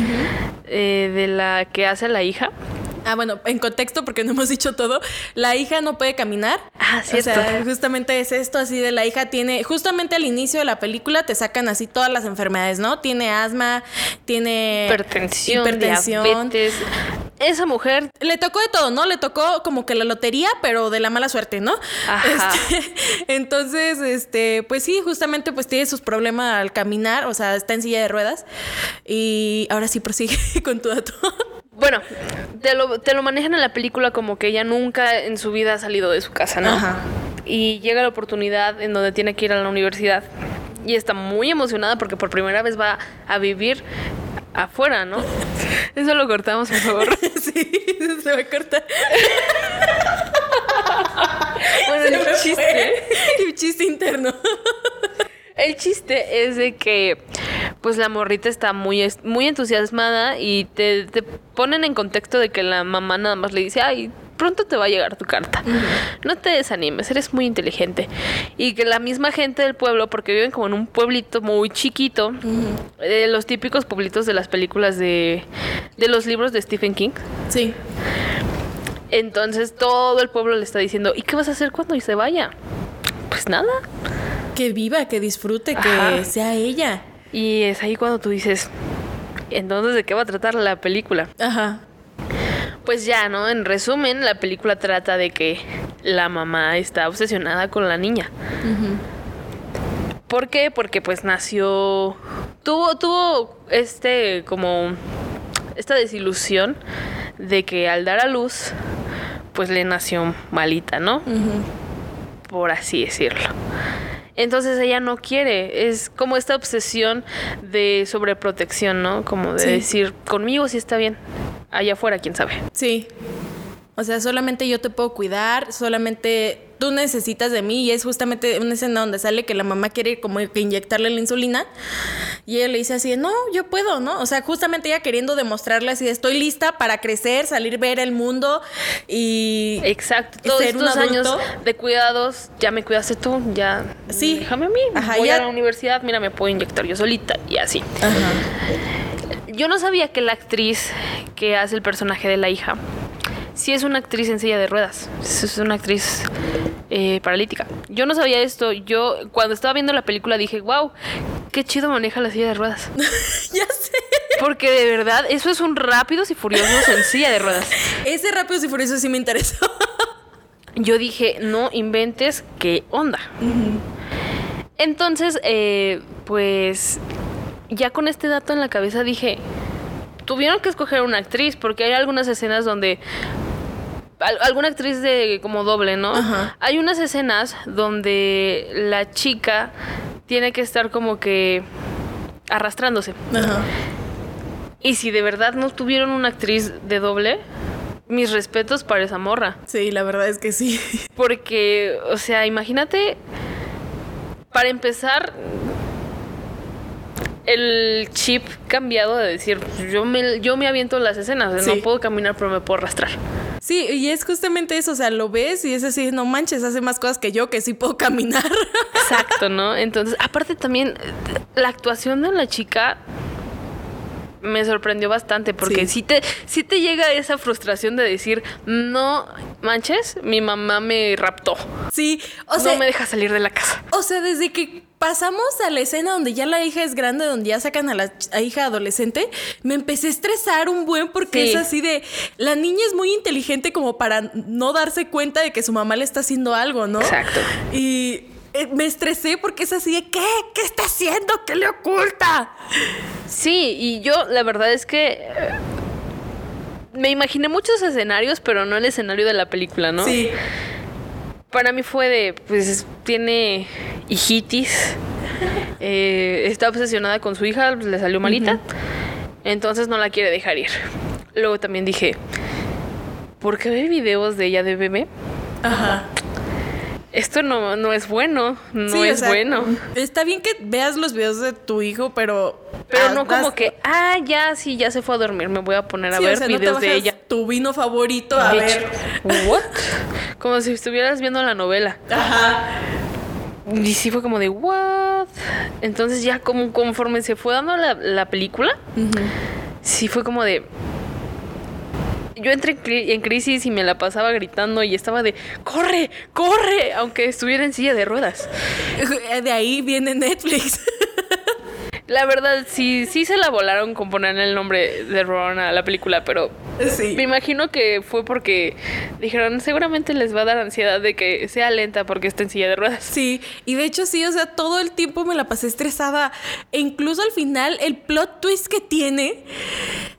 eh, de la que hace la hija, Ah, bueno, en contexto, porque no hemos dicho todo, la hija no puede caminar. Ah, cierto. O sea, justamente es esto así de la hija tiene, justamente al inicio de la película te sacan así todas las enfermedades, ¿no? Tiene asma, tiene hipertensión, hipertensión. diabetes. Esa mujer Le tocó de todo, ¿no? Le tocó como que la lotería, pero de la mala suerte, ¿no? Ajá. Este, entonces, este, pues sí, justamente pues tiene sus problemas al caminar, o sea, está en silla de ruedas. Y ahora sí prosigue con tu dato. Bueno, te lo, te lo manejan en la película como que ella nunca en su vida ha salido de su casa, ¿no? Ajá. Y llega la oportunidad en donde tiene que ir a la universidad. Y está muy emocionada porque por primera vez va a vivir afuera, ¿no? Eso lo cortamos, por favor. sí, se va a cortar. Bueno, el chiste, un chiste interno. el chiste es de que pues la morrita está muy, muy entusiasmada y te, te ponen en contexto de que la mamá nada más le dice, ay, pronto te va a llegar tu carta. No te desanimes, eres muy inteligente. Y que la misma gente del pueblo, porque viven como en un pueblito muy chiquito, eh, los típicos pueblitos de las películas de, de los libros de Stephen King. Sí. Entonces todo el pueblo le está diciendo, ¿y qué vas a hacer cuando se vaya? Pues nada. Que viva, que disfrute, que Ajá. sea ella. Y es ahí cuando tú dices, entonces, ¿de qué va a tratar la película? Ajá. Pues ya, ¿no? En resumen, la película trata de que la mamá está obsesionada con la niña. ¿Por qué? Porque pues nació... Tuvo, tuvo este como... Esta desilusión de que al dar a luz, pues le nació malita, ¿no? Por así decirlo. Entonces ella no quiere, es como esta obsesión de sobreprotección, ¿no? Como de Sí. decir, conmigo sí está bien, allá afuera quién sabe. Sí. O sea, solamente yo te puedo cuidar, solamente tú necesitas de mí y es justamente una escena donde sale que la mamá quiere como que inyectarle la insulina y ella le dice así, no, yo puedo, ¿no? O sea, justamente ella queriendo demostrarle así, estoy lista para crecer, salir, ver el mundo y... Exacto, todos estos años de cuidados, ya me cuidaste tú, ya Sí. déjame a mí, Ajá, voy ya- a la universidad, mira, me puedo inyectar yo solita y así. Ajá. Yo no sabía que la actriz que hace el personaje de la hija, sí es una actriz en silla de ruedas, es es una actriz eh, paralítica. Yo no sabía esto, yo cuando estaba viendo la película dije, wow, qué chido maneja la silla de ruedas. ya sé. Porque de verdad, eso es un rápidos y furiosos en silla de ruedas. Ese Rápidos y Furiosos sí me interesó. yo dije, no inventes, ¿qué onda? Entonces, eh, pues ya con este dato en la cabeza dije, tuvieron que escoger una actriz porque hay algunas escenas donde alguna actriz de como doble, ¿no? Hay unas escenas donde la chica tiene que estar como que arrastrándose. Y si de verdad no tuvieron una actriz de doble, mis respetos para esa morra. Sí, la verdad es que sí. Porque, o sea, imagínate, para empezar, el chip cambiado de decir, yo me, yo me aviento las escenas, no puedo caminar, pero me puedo arrastrar. Sí, y es justamente eso, o sea, lo ves y es así, no manches, hace más cosas que yo que sí puedo caminar. Exacto, ¿no? Entonces, aparte también, la actuación de la chica me sorprendió bastante porque sí. te, sí te llega esa frustración de decir, no manches, mi mamá me raptó. Sí, o sea. No me deja salir de la casa. O sea, desde que pasamos a la escena donde ya la hija es grande, donde ya sacan a la hija adolescente, me empecé a estresar un buen porque es así de, la niña es muy inteligente como para no darse cuenta de que su mamá le está haciendo algo, ¿no? Exacto. Y me estresé porque es así de, ¿qué? ¿Qué está haciendo? ¿Qué le oculta? Sí, y yo la verdad es que... Eh, me imaginé muchos escenarios, pero no el escenario de la película, ¿no? Sí. Para mí fue de, pues tiene hijitis, eh, está obsesionada con su hija, le salió malita, entonces no la quiere dejar ir. Luego también dije, ¿por qué ve videos de ella de bebé? Ajá esto no, no es bueno, no es bueno. Está bien que veas los videos de tu hijo, pero... Pero no como que, ah, ya, sí, ya se fue a dormir, me voy a poner a ver videos de ella. Tu vino favorito, a ver. ¿What? Como si estuvieras viendo la novela. Ajá. Y sí fue como de, ¿what? Entonces ya como conforme se fue dando la, película, sí fue como de, yo entré en crisis y me la pasaba gritando y estaba de, corre, corre, aunque estuviera en silla de ruedas. De ahí viene Netflix. La verdad, sí, sí se la volaron con poner el nombre de Ron a la película, pero me imagino que fue porque dijeron, seguramente les va a dar ansiedad de que sea lenta porque está en silla de ruedas. Sí, y de hecho sí, o sea, todo el tiempo me la pasé estresada. E incluso al final, el plot twist que tiene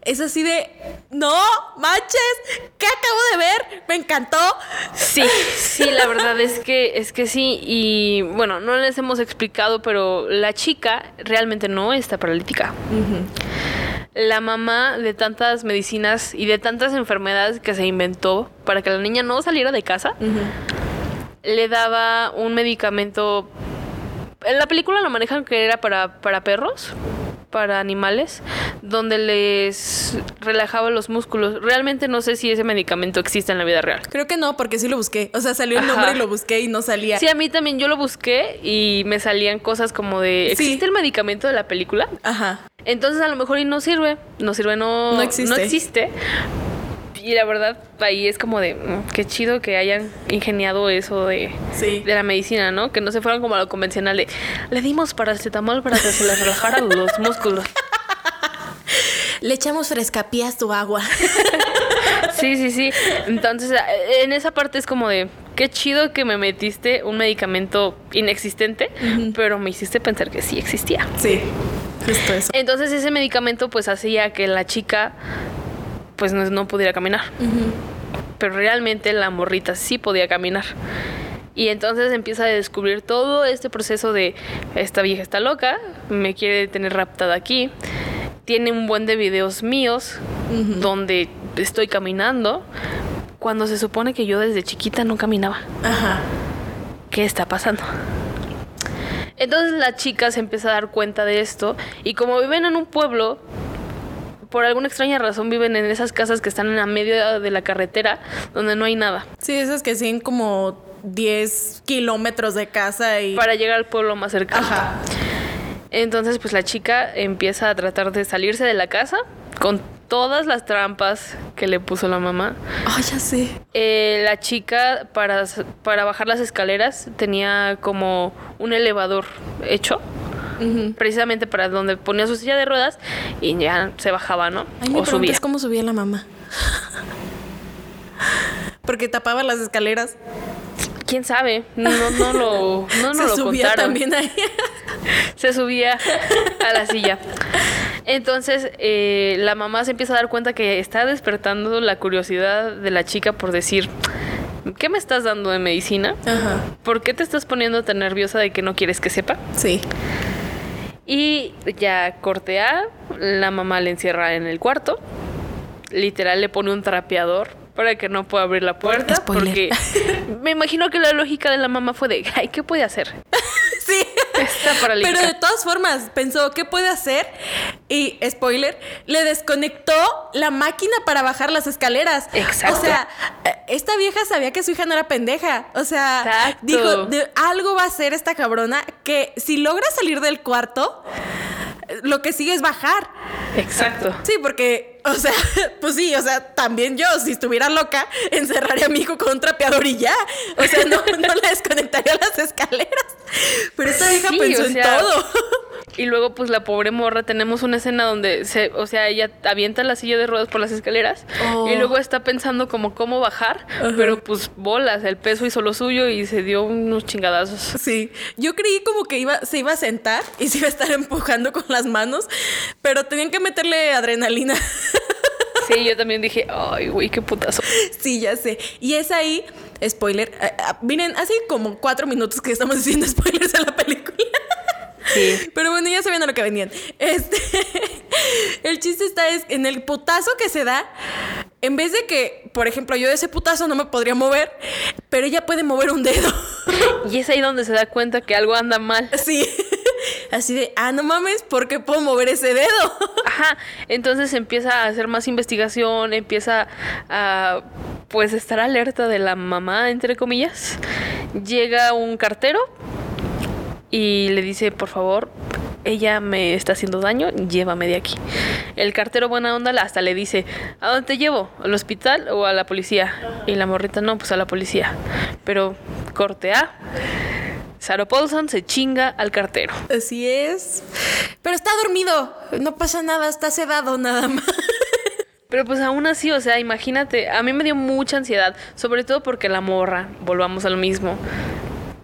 es así de, no, manches, ¿qué acabo de ver? Me encantó. Sí, sí, la verdad es que, es que sí. Y bueno, no les hemos explicado, pero la chica realmente no está paralítica. La mamá de tantas medicinas y de tantas enfermedades que se inventó para que la niña no saliera de casa, le daba un medicamento. En la película lo manejan que era para, para perros para animales donde les relajaba los músculos. Realmente no sé si ese medicamento existe en la vida real. Creo que no, porque sí lo busqué. O sea, salió el nombre y lo busqué y no salía. Sí, a mí también yo lo busqué y me salían cosas como de ¿existe el medicamento de la película? Ajá. Entonces a lo mejor y no sirve, no sirve, no, no existe. No existe y la verdad, ahí es como de mm, qué chido que hayan ingeniado eso de, de la medicina, ¿no? Que no se fueran como a lo convencional de le dimos paracetamol para que se les relajaran los músculos. Le echamos frescapías tu agua. sí, sí, sí. Entonces, en esa parte es como de qué chido que me metiste un medicamento inexistente, pero me hiciste pensar que sí existía. Sí. Justo eso. Entonces ese medicamento pues hacía que la chica pues no, pudiera caminar. Pero realmente la morrita sí podía caminar. Y entonces empieza a descubrir todo este proceso de esta vieja está loca, me quiere tener raptada aquí. Tiene un buen de videos míos donde estoy caminando cuando se supone que yo desde chiquita no caminaba. Ajá. ¿Qué está pasando? Entonces la chica se empieza a dar cuenta de esto y como viven en un pueblo por alguna extraña razón viven en esas casas que están en la medio de la carretera donde no hay nada. Sí, esas que siguen como 10 kilómetros de casa y... Para llegar al pueblo más cercano. Ajá. Entonces, pues la chica empieza a tratar de salirse de la casa con todas las trampas que le puso la mamá. Ay, ya sé. Eh, la chica, para, para bajar las escaleras, tenía como un elevador hecho precisamente para donde ponía su silla de ruedas y ya se bajaba, ¿no? Ay, me o subía. cómo subía la mamá. Porque tapaba las escaleras. quién sabe, no, no lo, no, no Se lo subía contaron. también ahí. Se subía a la silla. Entonces, eh, la mamá se empieza a dar cuenta que está despertando la curiosidad de la chica por decir, ¿qué me estás dando de medicina? Ajá. ¿Por qué te estás poniendo tan nerviosa de que no quieres que sepa? Sí. Y ya cortea, la mamá le encierra en el cuarto. Literal le pone un trapeador para que no pueda abrir la puerta. Spoiler. Porque me imagino que la lógica de la mamá fue de, ay, ¿qué puede hacer? Sí. Está paralítica. Pero de todas formas, pensó, ¿qué puede hacer? Y, spoiler, le desconectó la máquina para bajar las escaleras. Exacto. O sea, eh, esta vieja sabía que su hija no era pendeja. O sea, Exacto. dijo, de, algo va a hacer esta cabrona que si logra salir del cuarto, lo que sigue es bajar. Exacto. Sí, porque, o sea, pues sí, o sea, también yo, si estuviera loca, encerraría a mi hijo con un trapeador y ya. O sea, no, no le desconectaría las escaleras. Pero esta Sí, pensó o en todo. Y luego, pues la pobre morra, tenemos una escena donde se, o sea, ella avienta la silla de ruedas por las escaleras Oh. y luego está pensando como cómo bajar, pero pues bolas, el peso hizo lo suyo y se dio unos chingadazos. Sí, yo creí como que iba, se iba a sentar y se iba a estar empujando con las manos, pero tenían que meterle adrenalina. Sí, yo también dije, ay, güey, qué putazo. sí, ya sé. Y es ahí, spoiler, ah, miren, hace como cuatro minutos que estamos diciendo spoilers de la película. Sí. Pero bueno, ya sabían a lo que venían. Este, el chiste está es en el putazo que se da. En vez de que, por ejemplo, yo de ese putazo no me podría mover, pero ella puede mover un dedo. Y es ahí donde se da cuenta que algo anda mal. Sí. Así de, ah, no mames, ¿por qué puedo mover ese dedo? Ajá, entonces empieza a hacer más investigación, empieza a pues estar alerta de la mamá, entre comillas. Llega un cartero y le dice, por favor, ella me está haciendo daño, llévame de aquí. El cartero buena onda hasta le dice, ¿a dónde te llevo? ¿Al hospital o a la policía? Y la morrita, no, pues a la policía. Pero corte A. Sarah Paulson se chinga al cartero. Así es. Pero está dormido. No pasa nada, está sedado nada más. Pero pues aún así, o sea, imagínate, a mí me dio mucha ansiedad, sobre todo porque la morra, volvamos a lo mismo,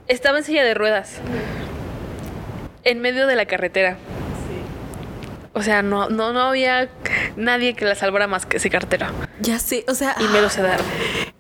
estaba en silla de ruedas, en medio de la carretera. O sea, no, no, no había nadie que la salvara más que ese cartero. Ya sé, o sea, Y me lo sedaron.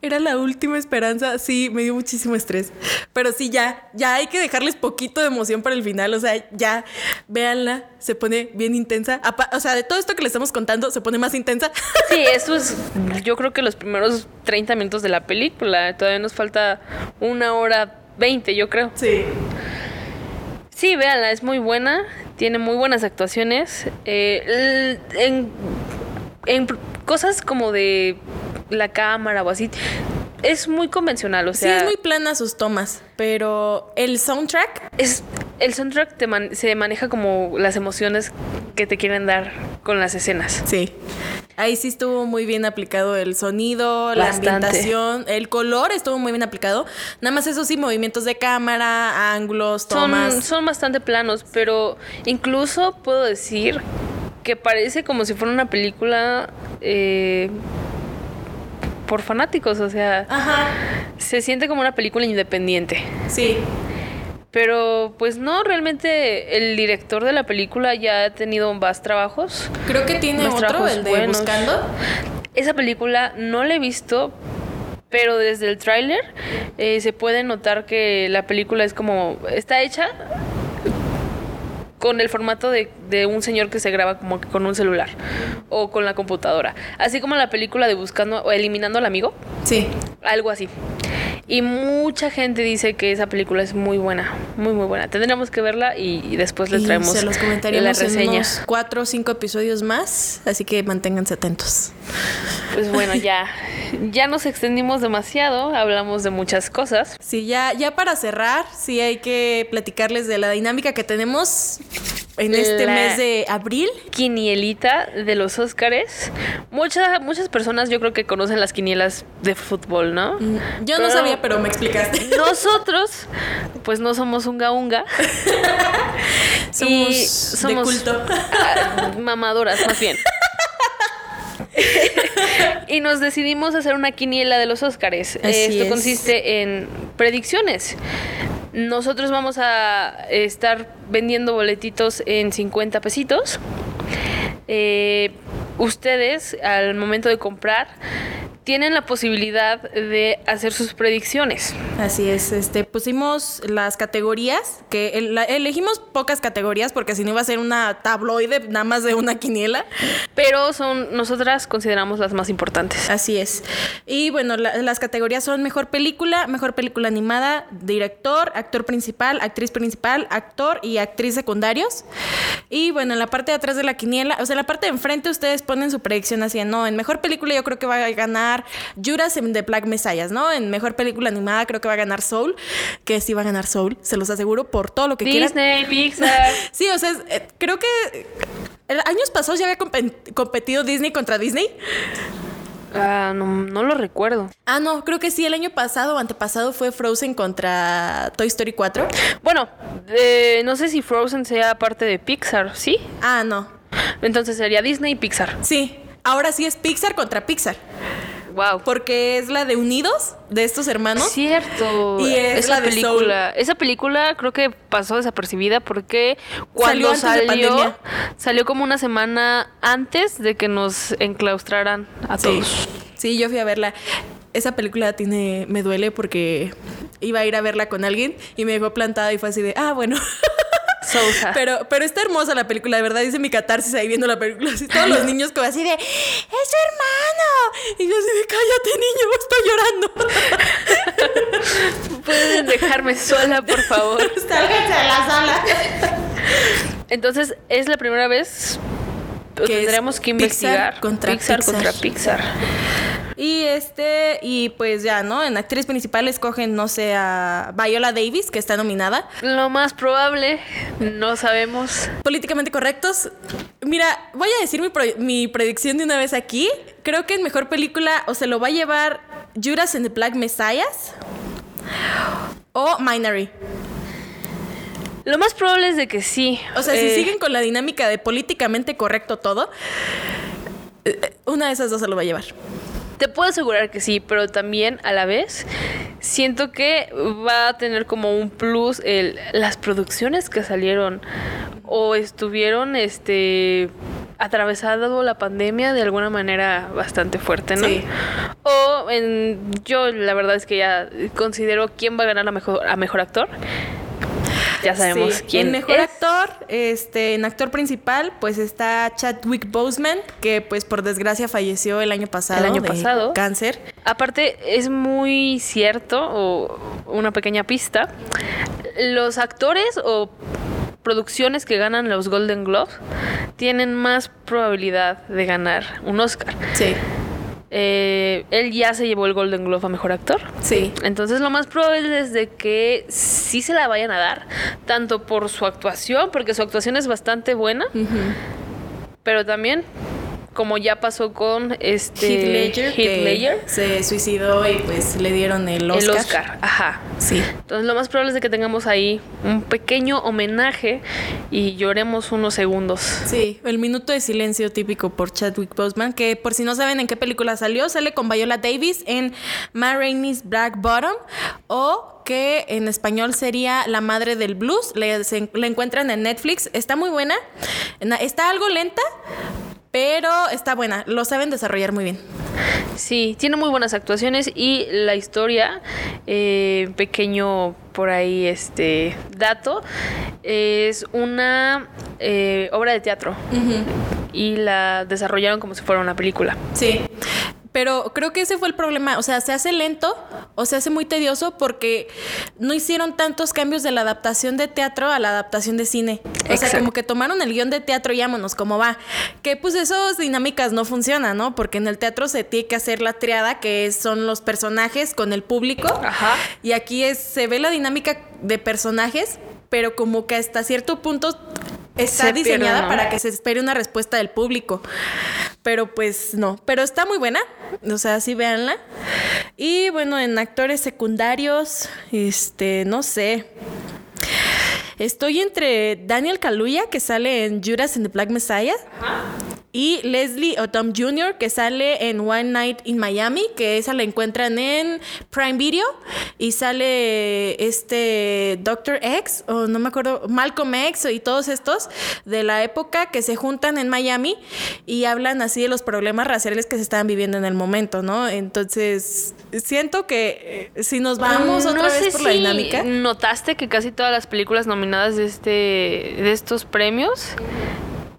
era la última esperanza. Sí, me dio muchísimo estrés. Pero sí, ya, ya hay que dejarles poquito de emoción para el final. O sea, ya, véanla, se pone bien intensa. O sea, de todo esto que les estamos contando, se pone más intensa. Sí, eso es, yo creo que los primeros 30 minutos de la película. Todavía nos falta una hora 20, yo creo. Sí. Sí, véanla, es muy buena, tiene muy buenas actuaciones. Eh, en, en cosas como de la cámara o así, es muy convencional, o Sí, sea, es muy plana sus tomas. Pero el soundtrack, es- el soundtrack te man- se maneja como las emociones que te quieren dar con las escenas. sí. Ahí sí estuvo muy bien aplicado el sonido, la ambientación, el color estuvo muy bien aplicado. Nada más eso sí, movimientos de cámara, ángulos, tomas. Son, son bastante planos, pero incluso puedo decir que parece como si fuera una película eh, por fanáticos, o sea, Ajá. se siente como una película independiente. Sí. Pero pues no, realmente el director de la película ya ha tenido más trabajos. Creo que tiene otro, el de buenos. Buscando. Esa película no la he visto, pero desde el tráiler eh, se puede notar que la película es como está hecha con el formato de, de un señor que se graba como que con un celular o con la computadora. Así como la película de Buscando o Eliminando al Amigo, Sí. algo así. Y mucha gente dice que esa película es muy buena, muy muy buena. Tendríamos que verla y, y después les Y traemos se los la comentaríamos en reseña. unos cuatro o cinco episodios más, así que manténganse atentos. Pues bueno, ya, ya nos extendimos demasiado, hablamos de muchas cosas. Sí, ya, ya para cerrar, sí hay que platicarles de la dinámica que tenemos en este La- mes de abril. Quinielita de los Óscares. Muchas, muchas personas yo creo que conocen las quinielas de fútbol, ¿no? Yo no sabía, pero me explicaste. Nosotros, pues no somos unga unga. Somos, Y de culto. mamadoras, más bien. y nos decidimos hacer una quiniela de los Óscares. Esto es. consiste en predicciones. Nosotros vamos a estar vendiendo boletitos en 50 pesitos. Eh, ustedes, al momento de comprar, tienen la posibilidad de hacer sus predicciones. Así es, este pusimos las categorías, que el- la- elegimos pocas categorías porque si no iba a ser una tabloide nada más de una quiniela. Pero son, nosotras consideramos las más importantes. Así es. Y bueno, la- las categorías son mejor película, mejor película animada, director, actor principal, actriz principal, actor y actriz secundarios. Y bueno, en la parte de atrás de la quiniela, o sea, en la parte de enfrente ustedes ponen su predicción así, no, en mejor película yo creo que va a ganar Judas en The Black Messiah, ¿no? En mejor película animada creo que va a ganar Soul, que sí va a ganar Soul, se los aseguro por todo lo que quieran. Disney, Pixar. Sí, o sea, eh, creo que eh, años pasados ya había compe- competido Disney contra Disney. Ah, no, no lo recuerdo. Ah, no, creo que sí, el año pasado o antepasado fue Frozen contra Toy Story 4. Bueno, eh, no sé si Frozen sea parte de Pixar, ¿sí? Ah, no. Entonces sería Disney y Pixar. Sí, ahora sí es Pixar contra Pixar. Wow. Porque es la de Unidos, de estos hermanos. Cierto. Y es esa la de película. Esa película creo que pasó desapercibida porque cuando Salió salió, salió como una semana antes de que nos enclaustraran a Sí. todos. Sí, yo fui a verla. Esa película tiene, me duele porque iba a ir a verla con alguien y me dejó plantada y fue así de, ah, bueno. Sousa. Pero, pero está hermosa la película, de verdad. Dice mi catarsis ahí viendo la película. Así, todos los niños como así de, ¡es su hermano! Y yo así de, cállate, niño, estoy llorando. ¿Pueden dejarme sola, por favor? Sálganse a la sala. Entonces, es la primera vez Que tendremos que Pixar investigar contra Pixar Pixar. contra Pixar. Y este, y pues ya, ¿no? En actriz principal escogen, no sé, a Viola Davis, que está nominada. Lo más probable, no sabemos. Políticamente correctos. Mira, voy a decir mi, predicción de una vez aquí. Creo que en mejor película o se lo va a llevar Judas and the Black Messiahs o Minery. Lo más probable es de que sí. O sea, si Eh, siguen con la dinámica de políticamente correcto todo, eh, una de esas dos se lo va a llevar. Te puedo asegurar que sí, pero también a la vez siento que va a tener como un plus el, las producciones que salieron o estuvieron este atravesado la pandemia de alguna manera bastante fuerte, ¿no? Sí. O en, yo la verdad es que ya considero quién va a ganar a mejor, a mejor actor. Ya sabemos Sí. quién En mejor es. actor, este, en actor principal, pues está Chadwick Boseman, que pues por desgracia falleció el año pasado. El año de pasado. Cáncer. Aparte, es muy cierto, o una pequeña pista, los actores o producciones que ganan los Golden Globes tienen más probabilidad de ganar un Oscar. Sí. Eh, él ya se llevó el Golden Globe a Mejor Actor. Sí. Entonces lo más probable es de que sí se la vayan a dar, tanto por su actuación, porque su actuación es bastante buena, pero también como ya pasó con este Heath Ledger, Heath que Ledger, se suicidó y pues le dieron el Oscar. el Oscar, ajá. Sí. Entonces lo más probable es de que tengamos ahí un pequeño homenaje y lloremos unos segundos. Sí, el minuto de silencio típico por Chadwick Boseman, que por si no saben en qué película salió, sale con Viola Davis en Ma Rainey's Black Bottom o que en español sería La Madre del Blues. La encuentran en Netflix. Está muy buena. Na- Está algo lenta, pero está buena. Lo saben desarrollar muy bien. Sí, tiene muy buenas actuaciones y la historia, eh, pequeño por ahí este dato, es una eh, obra de teatro y la desarrollaron como si fuera una película. Sí. Pero creo que ese fue el problema. O sea, se hace lento o se hace muy tedioso porque no hicieron tantos cambios de la adaptación de teatro a la adaptación de cine. O sea, como que tomaron el guion de teatro y vámonos, como va. Que pues esas dinámicas no funcionan, ¿no? Porque en el teatro se tiene que hacer la triada, que son los personajes con el público. Ajá. Y aquí es, se ve la dinámica de personajes, pero como que hasta cierto punto está pierde, diseñada ¿no? para que se espere una respuesta del público. Pero pues no. Pero está muy buena. O sea, sí véanla. Y bueno, en actores secundarios, este, no sé. Estoy entre Daniel Kaluuya, que sale en Judas and the Black Messiah, Y Leslie Odom Jr., que sale en One Night in Miami, que esa la encuentran en Prime Video. Y sale este Doctor X, o no me acuerdo, Malcolm X y todos estos de la época que se juntan en Miami y hablan así de los problemas raciales que se estaban viviendo en el momento, ¿no? Entonces, siento que eh, si nos vamos otra no vez sé por la si dinámica. notaste que casi todas las películas nominadas de este de estos premios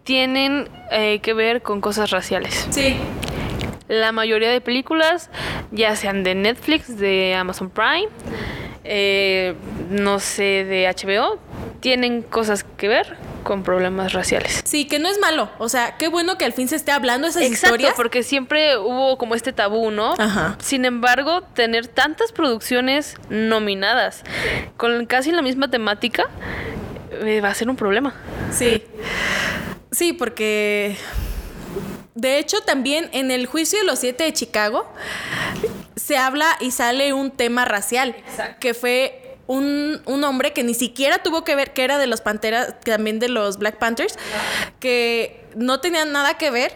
tienen eh, que ver con cosas raciales. Sí, La mayoría de películas, ya sean de Netflix, de Amazon Prime, eh, no sé, de HBO, tienen cosas que ver con problemas raciales. sí, que no es malo. O sea, qué bueno que al fin se esté hablando esas Exacto, historias. porque siempre hubo como este tabú, ¿no? Ajá. Sin embargo, tener tantas producciones nominadas con casi la misma temática eh, va a ser un problema. Sí. Sí, porque de hecho también en el juicio de los siete de Chicago se habla y sale un tema racial, que fue un, un hombre que ni siquiera tuvo que ver, que era de los Panteras, también de los Black Panthers, que no tenía nada que ver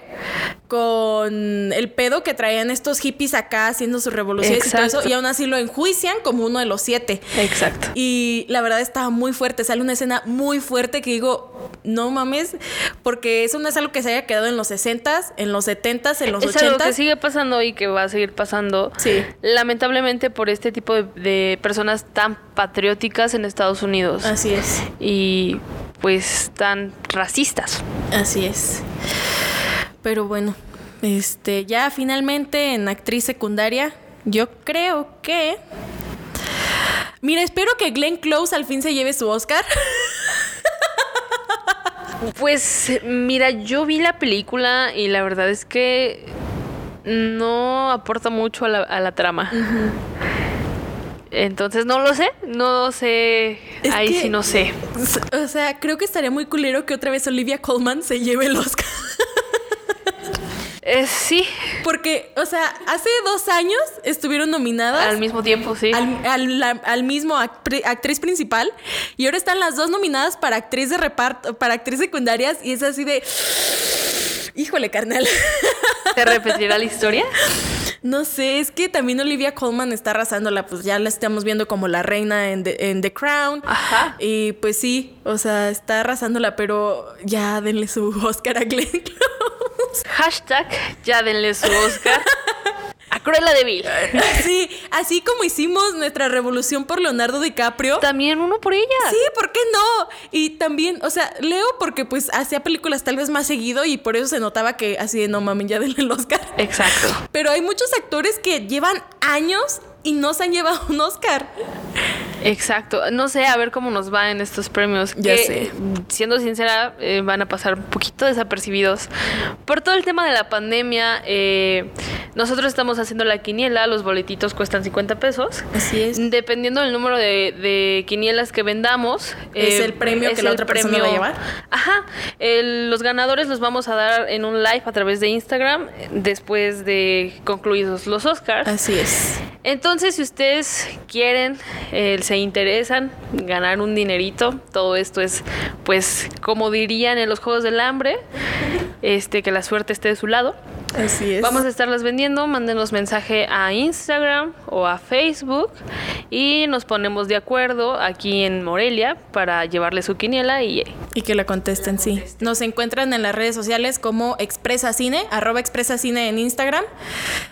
con el pedo que traían estos hippies acá haciendo sus revoluciones y todo Exacto. eso, y aún así lo enjuician como uno de los siete. Exacto. Y la verdad estaba muy fuerte, sale una escena muy fuerte que digo, no mames, porque eso no es algo que se haya quedado en los 60s, en los 70s, en los es algo 80s. que sigue pasando y que va a seguir pasando. Sí. Lamentablemente por este tipo de, de personas tan patrióticas en Estados Unidos. Así es, Y pues tan racistas. así es. Pero bueno, este, ya finalmente en actriz secundaria, yo creo que... Mira, espero que Glenn Close al fin se lleve su Oscar. Pues mira, yo vi la película y la verdad es que no aporta mucho a la, a la trama. Entonces no lo sé, no sé, Es ahí que- sí no sé. O sea, creo que estaría muy culero que otra vez Olivia Colman se lleve el Oscar. Eh, sí, Porque, o sea, hace dos años estuvieron nominadas al mismo tiempo, sí. al, al- la- al mismo actri- actriz principal y ahora están las dos nominadas para actriz de reparto, para actriz secundarias y es así de... Híjole, carnal. ¿Se repetirá la historia? No sé, es que también Olivia Colman está arrasándola, pues ya la estamos viendo como la reina en The, en The Crown. Ajá. Y pues sí, o sea, está arrasándola, pero ya denle su Oscar a Glenn Close. Hashtag, ya denle su Oscar a Cruella de Vil. Sí, así como hicimos nuestra revolución por Leonardo DiCaprio. También uno por ella. Sí, ¿por qué no? Y también, o sea, Leo porque pues hacía películas tal vez más seguido y por eso se notaba que así de no mames, ya denle el Oscar. Exacto. Pero hay muchos actores que llevan años y no se han llevado un Oscar. Exacto. No sé, a ver cómo nos va en estos premios. Ya que, sé. Siendo sincera, eh, van a pasar un poquito desapercibidos. Por todo el tema de la pandemia, eh, nosotros estamos haciendo la quiniela, los boletitos cuestan 50 pesos. Así es. Dependiendo del número de, de quinielas que vendamos, Es eh, el premio que la otra persona va a llevar. Ajá. Los ganadores los vamos a dar en un live a través de Instagram después de concluidos los Oscars. Así es. Entonces, si ustedes quieren, eh, se interesan, ganar un dinerito, todo esto es, pues, como dirían en los Juegos del Hambre, este, que la suerte esté de su lado. Así es. Vamos a estarlas vendiendo, mándenos mensaje a Instagram o a Facebook y nos ponemos de acuerdo aquí en Morelia para llevarle su quiniela y Y que la contesten, sí. Nos encuentran en las redes sociales como Expresa Cine, arroba Expresa Cine en Instagram,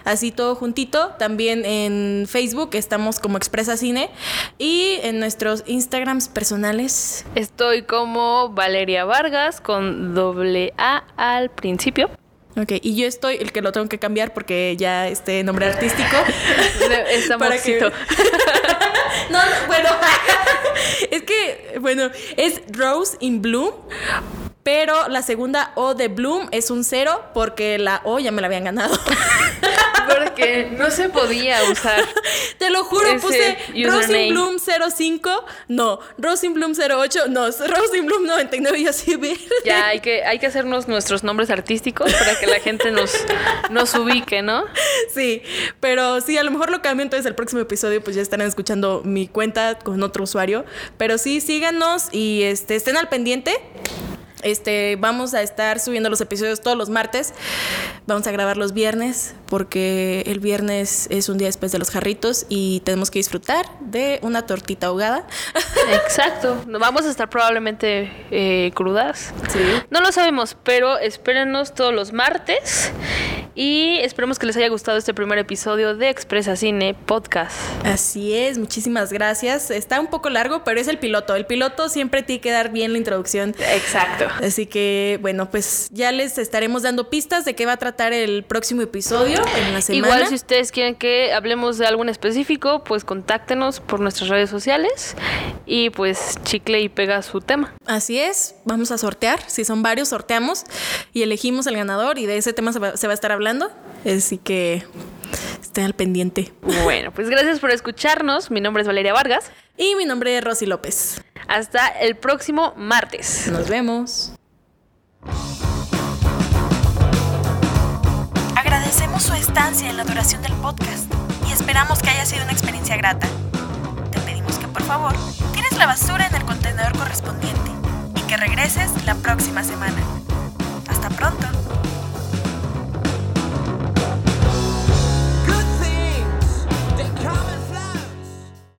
así todo juntito. También en Facebook estamos como Expresa Cine y en nuestros Instagrams personales. estoy como Valeria Vargas con doble A al principio. Ok, y yo estoy, el que lo tengo que cambiar porque ya este nombre artístico. Está Para que- no, bueno, es que, bueno, es Rose in Bloom, pero la segunda O de Bloom es un cero porque la O ya me la habían ganado. Porque no se podía usar. Te lo juro, puse Rose username. in Bloom 05, no, Rose in Bloom 08, no, Rose in Bloom 99 y así ver. Ya hay que, hay que hacernos nuestros nombres artísticos para que la gente nos, nos ubique, ¿no? Sí, pero sí, a lo mejor lo cambio, entonces el próximo episodio pues ya estarán escuchando mi cuenta con otro usuario. Pero sí, síganos y este, estén al pendiente. Este, vamos a estar subiendo los episodios todos los martes. Vamos a grabar los viernes porque el viernes es un día después de los jarritos y tenemos que disfrutar de una tortita ahogada. Exacto. Vamos a estar probablemente eh, crudas. Sí. No lo sabemos, pero espérenos todos los martes y esperemos que les haya gustado este primer episodio de Expresa Cine Podcast. Así es, muchísimas gracias. Está un poco largo, pero es el piloto. El piloto siempre tiene que dar bien la introducción. Exacto. Así que, bueno, pues ya les estaremos dando pistas de qué va a tratar el próximo episodio en la semana. Igual si ustedes quieren que hablemos de algo en específico, pues contáctenos por nuestras redes sociales y pues chicle y pega su tema. Así es, vamos a sortear. Si son varios, sorteamos y elegimos el ganador y de ese tema se va, se va a estar hablando. Así que estén al pendiente. Bueno, pues gracias por escucharnos. Mi nombre es Valeria Vargas. Y mi nombre es Rosy López. Hasta el próximo martes. Nos vemos. Agradecemos su estancia en la duración del podcast y esperamos que haya sido una experiencia grata. Te pedimos que por favor tires la basura en el contenedor correspondiente y que regreses la próxima semana.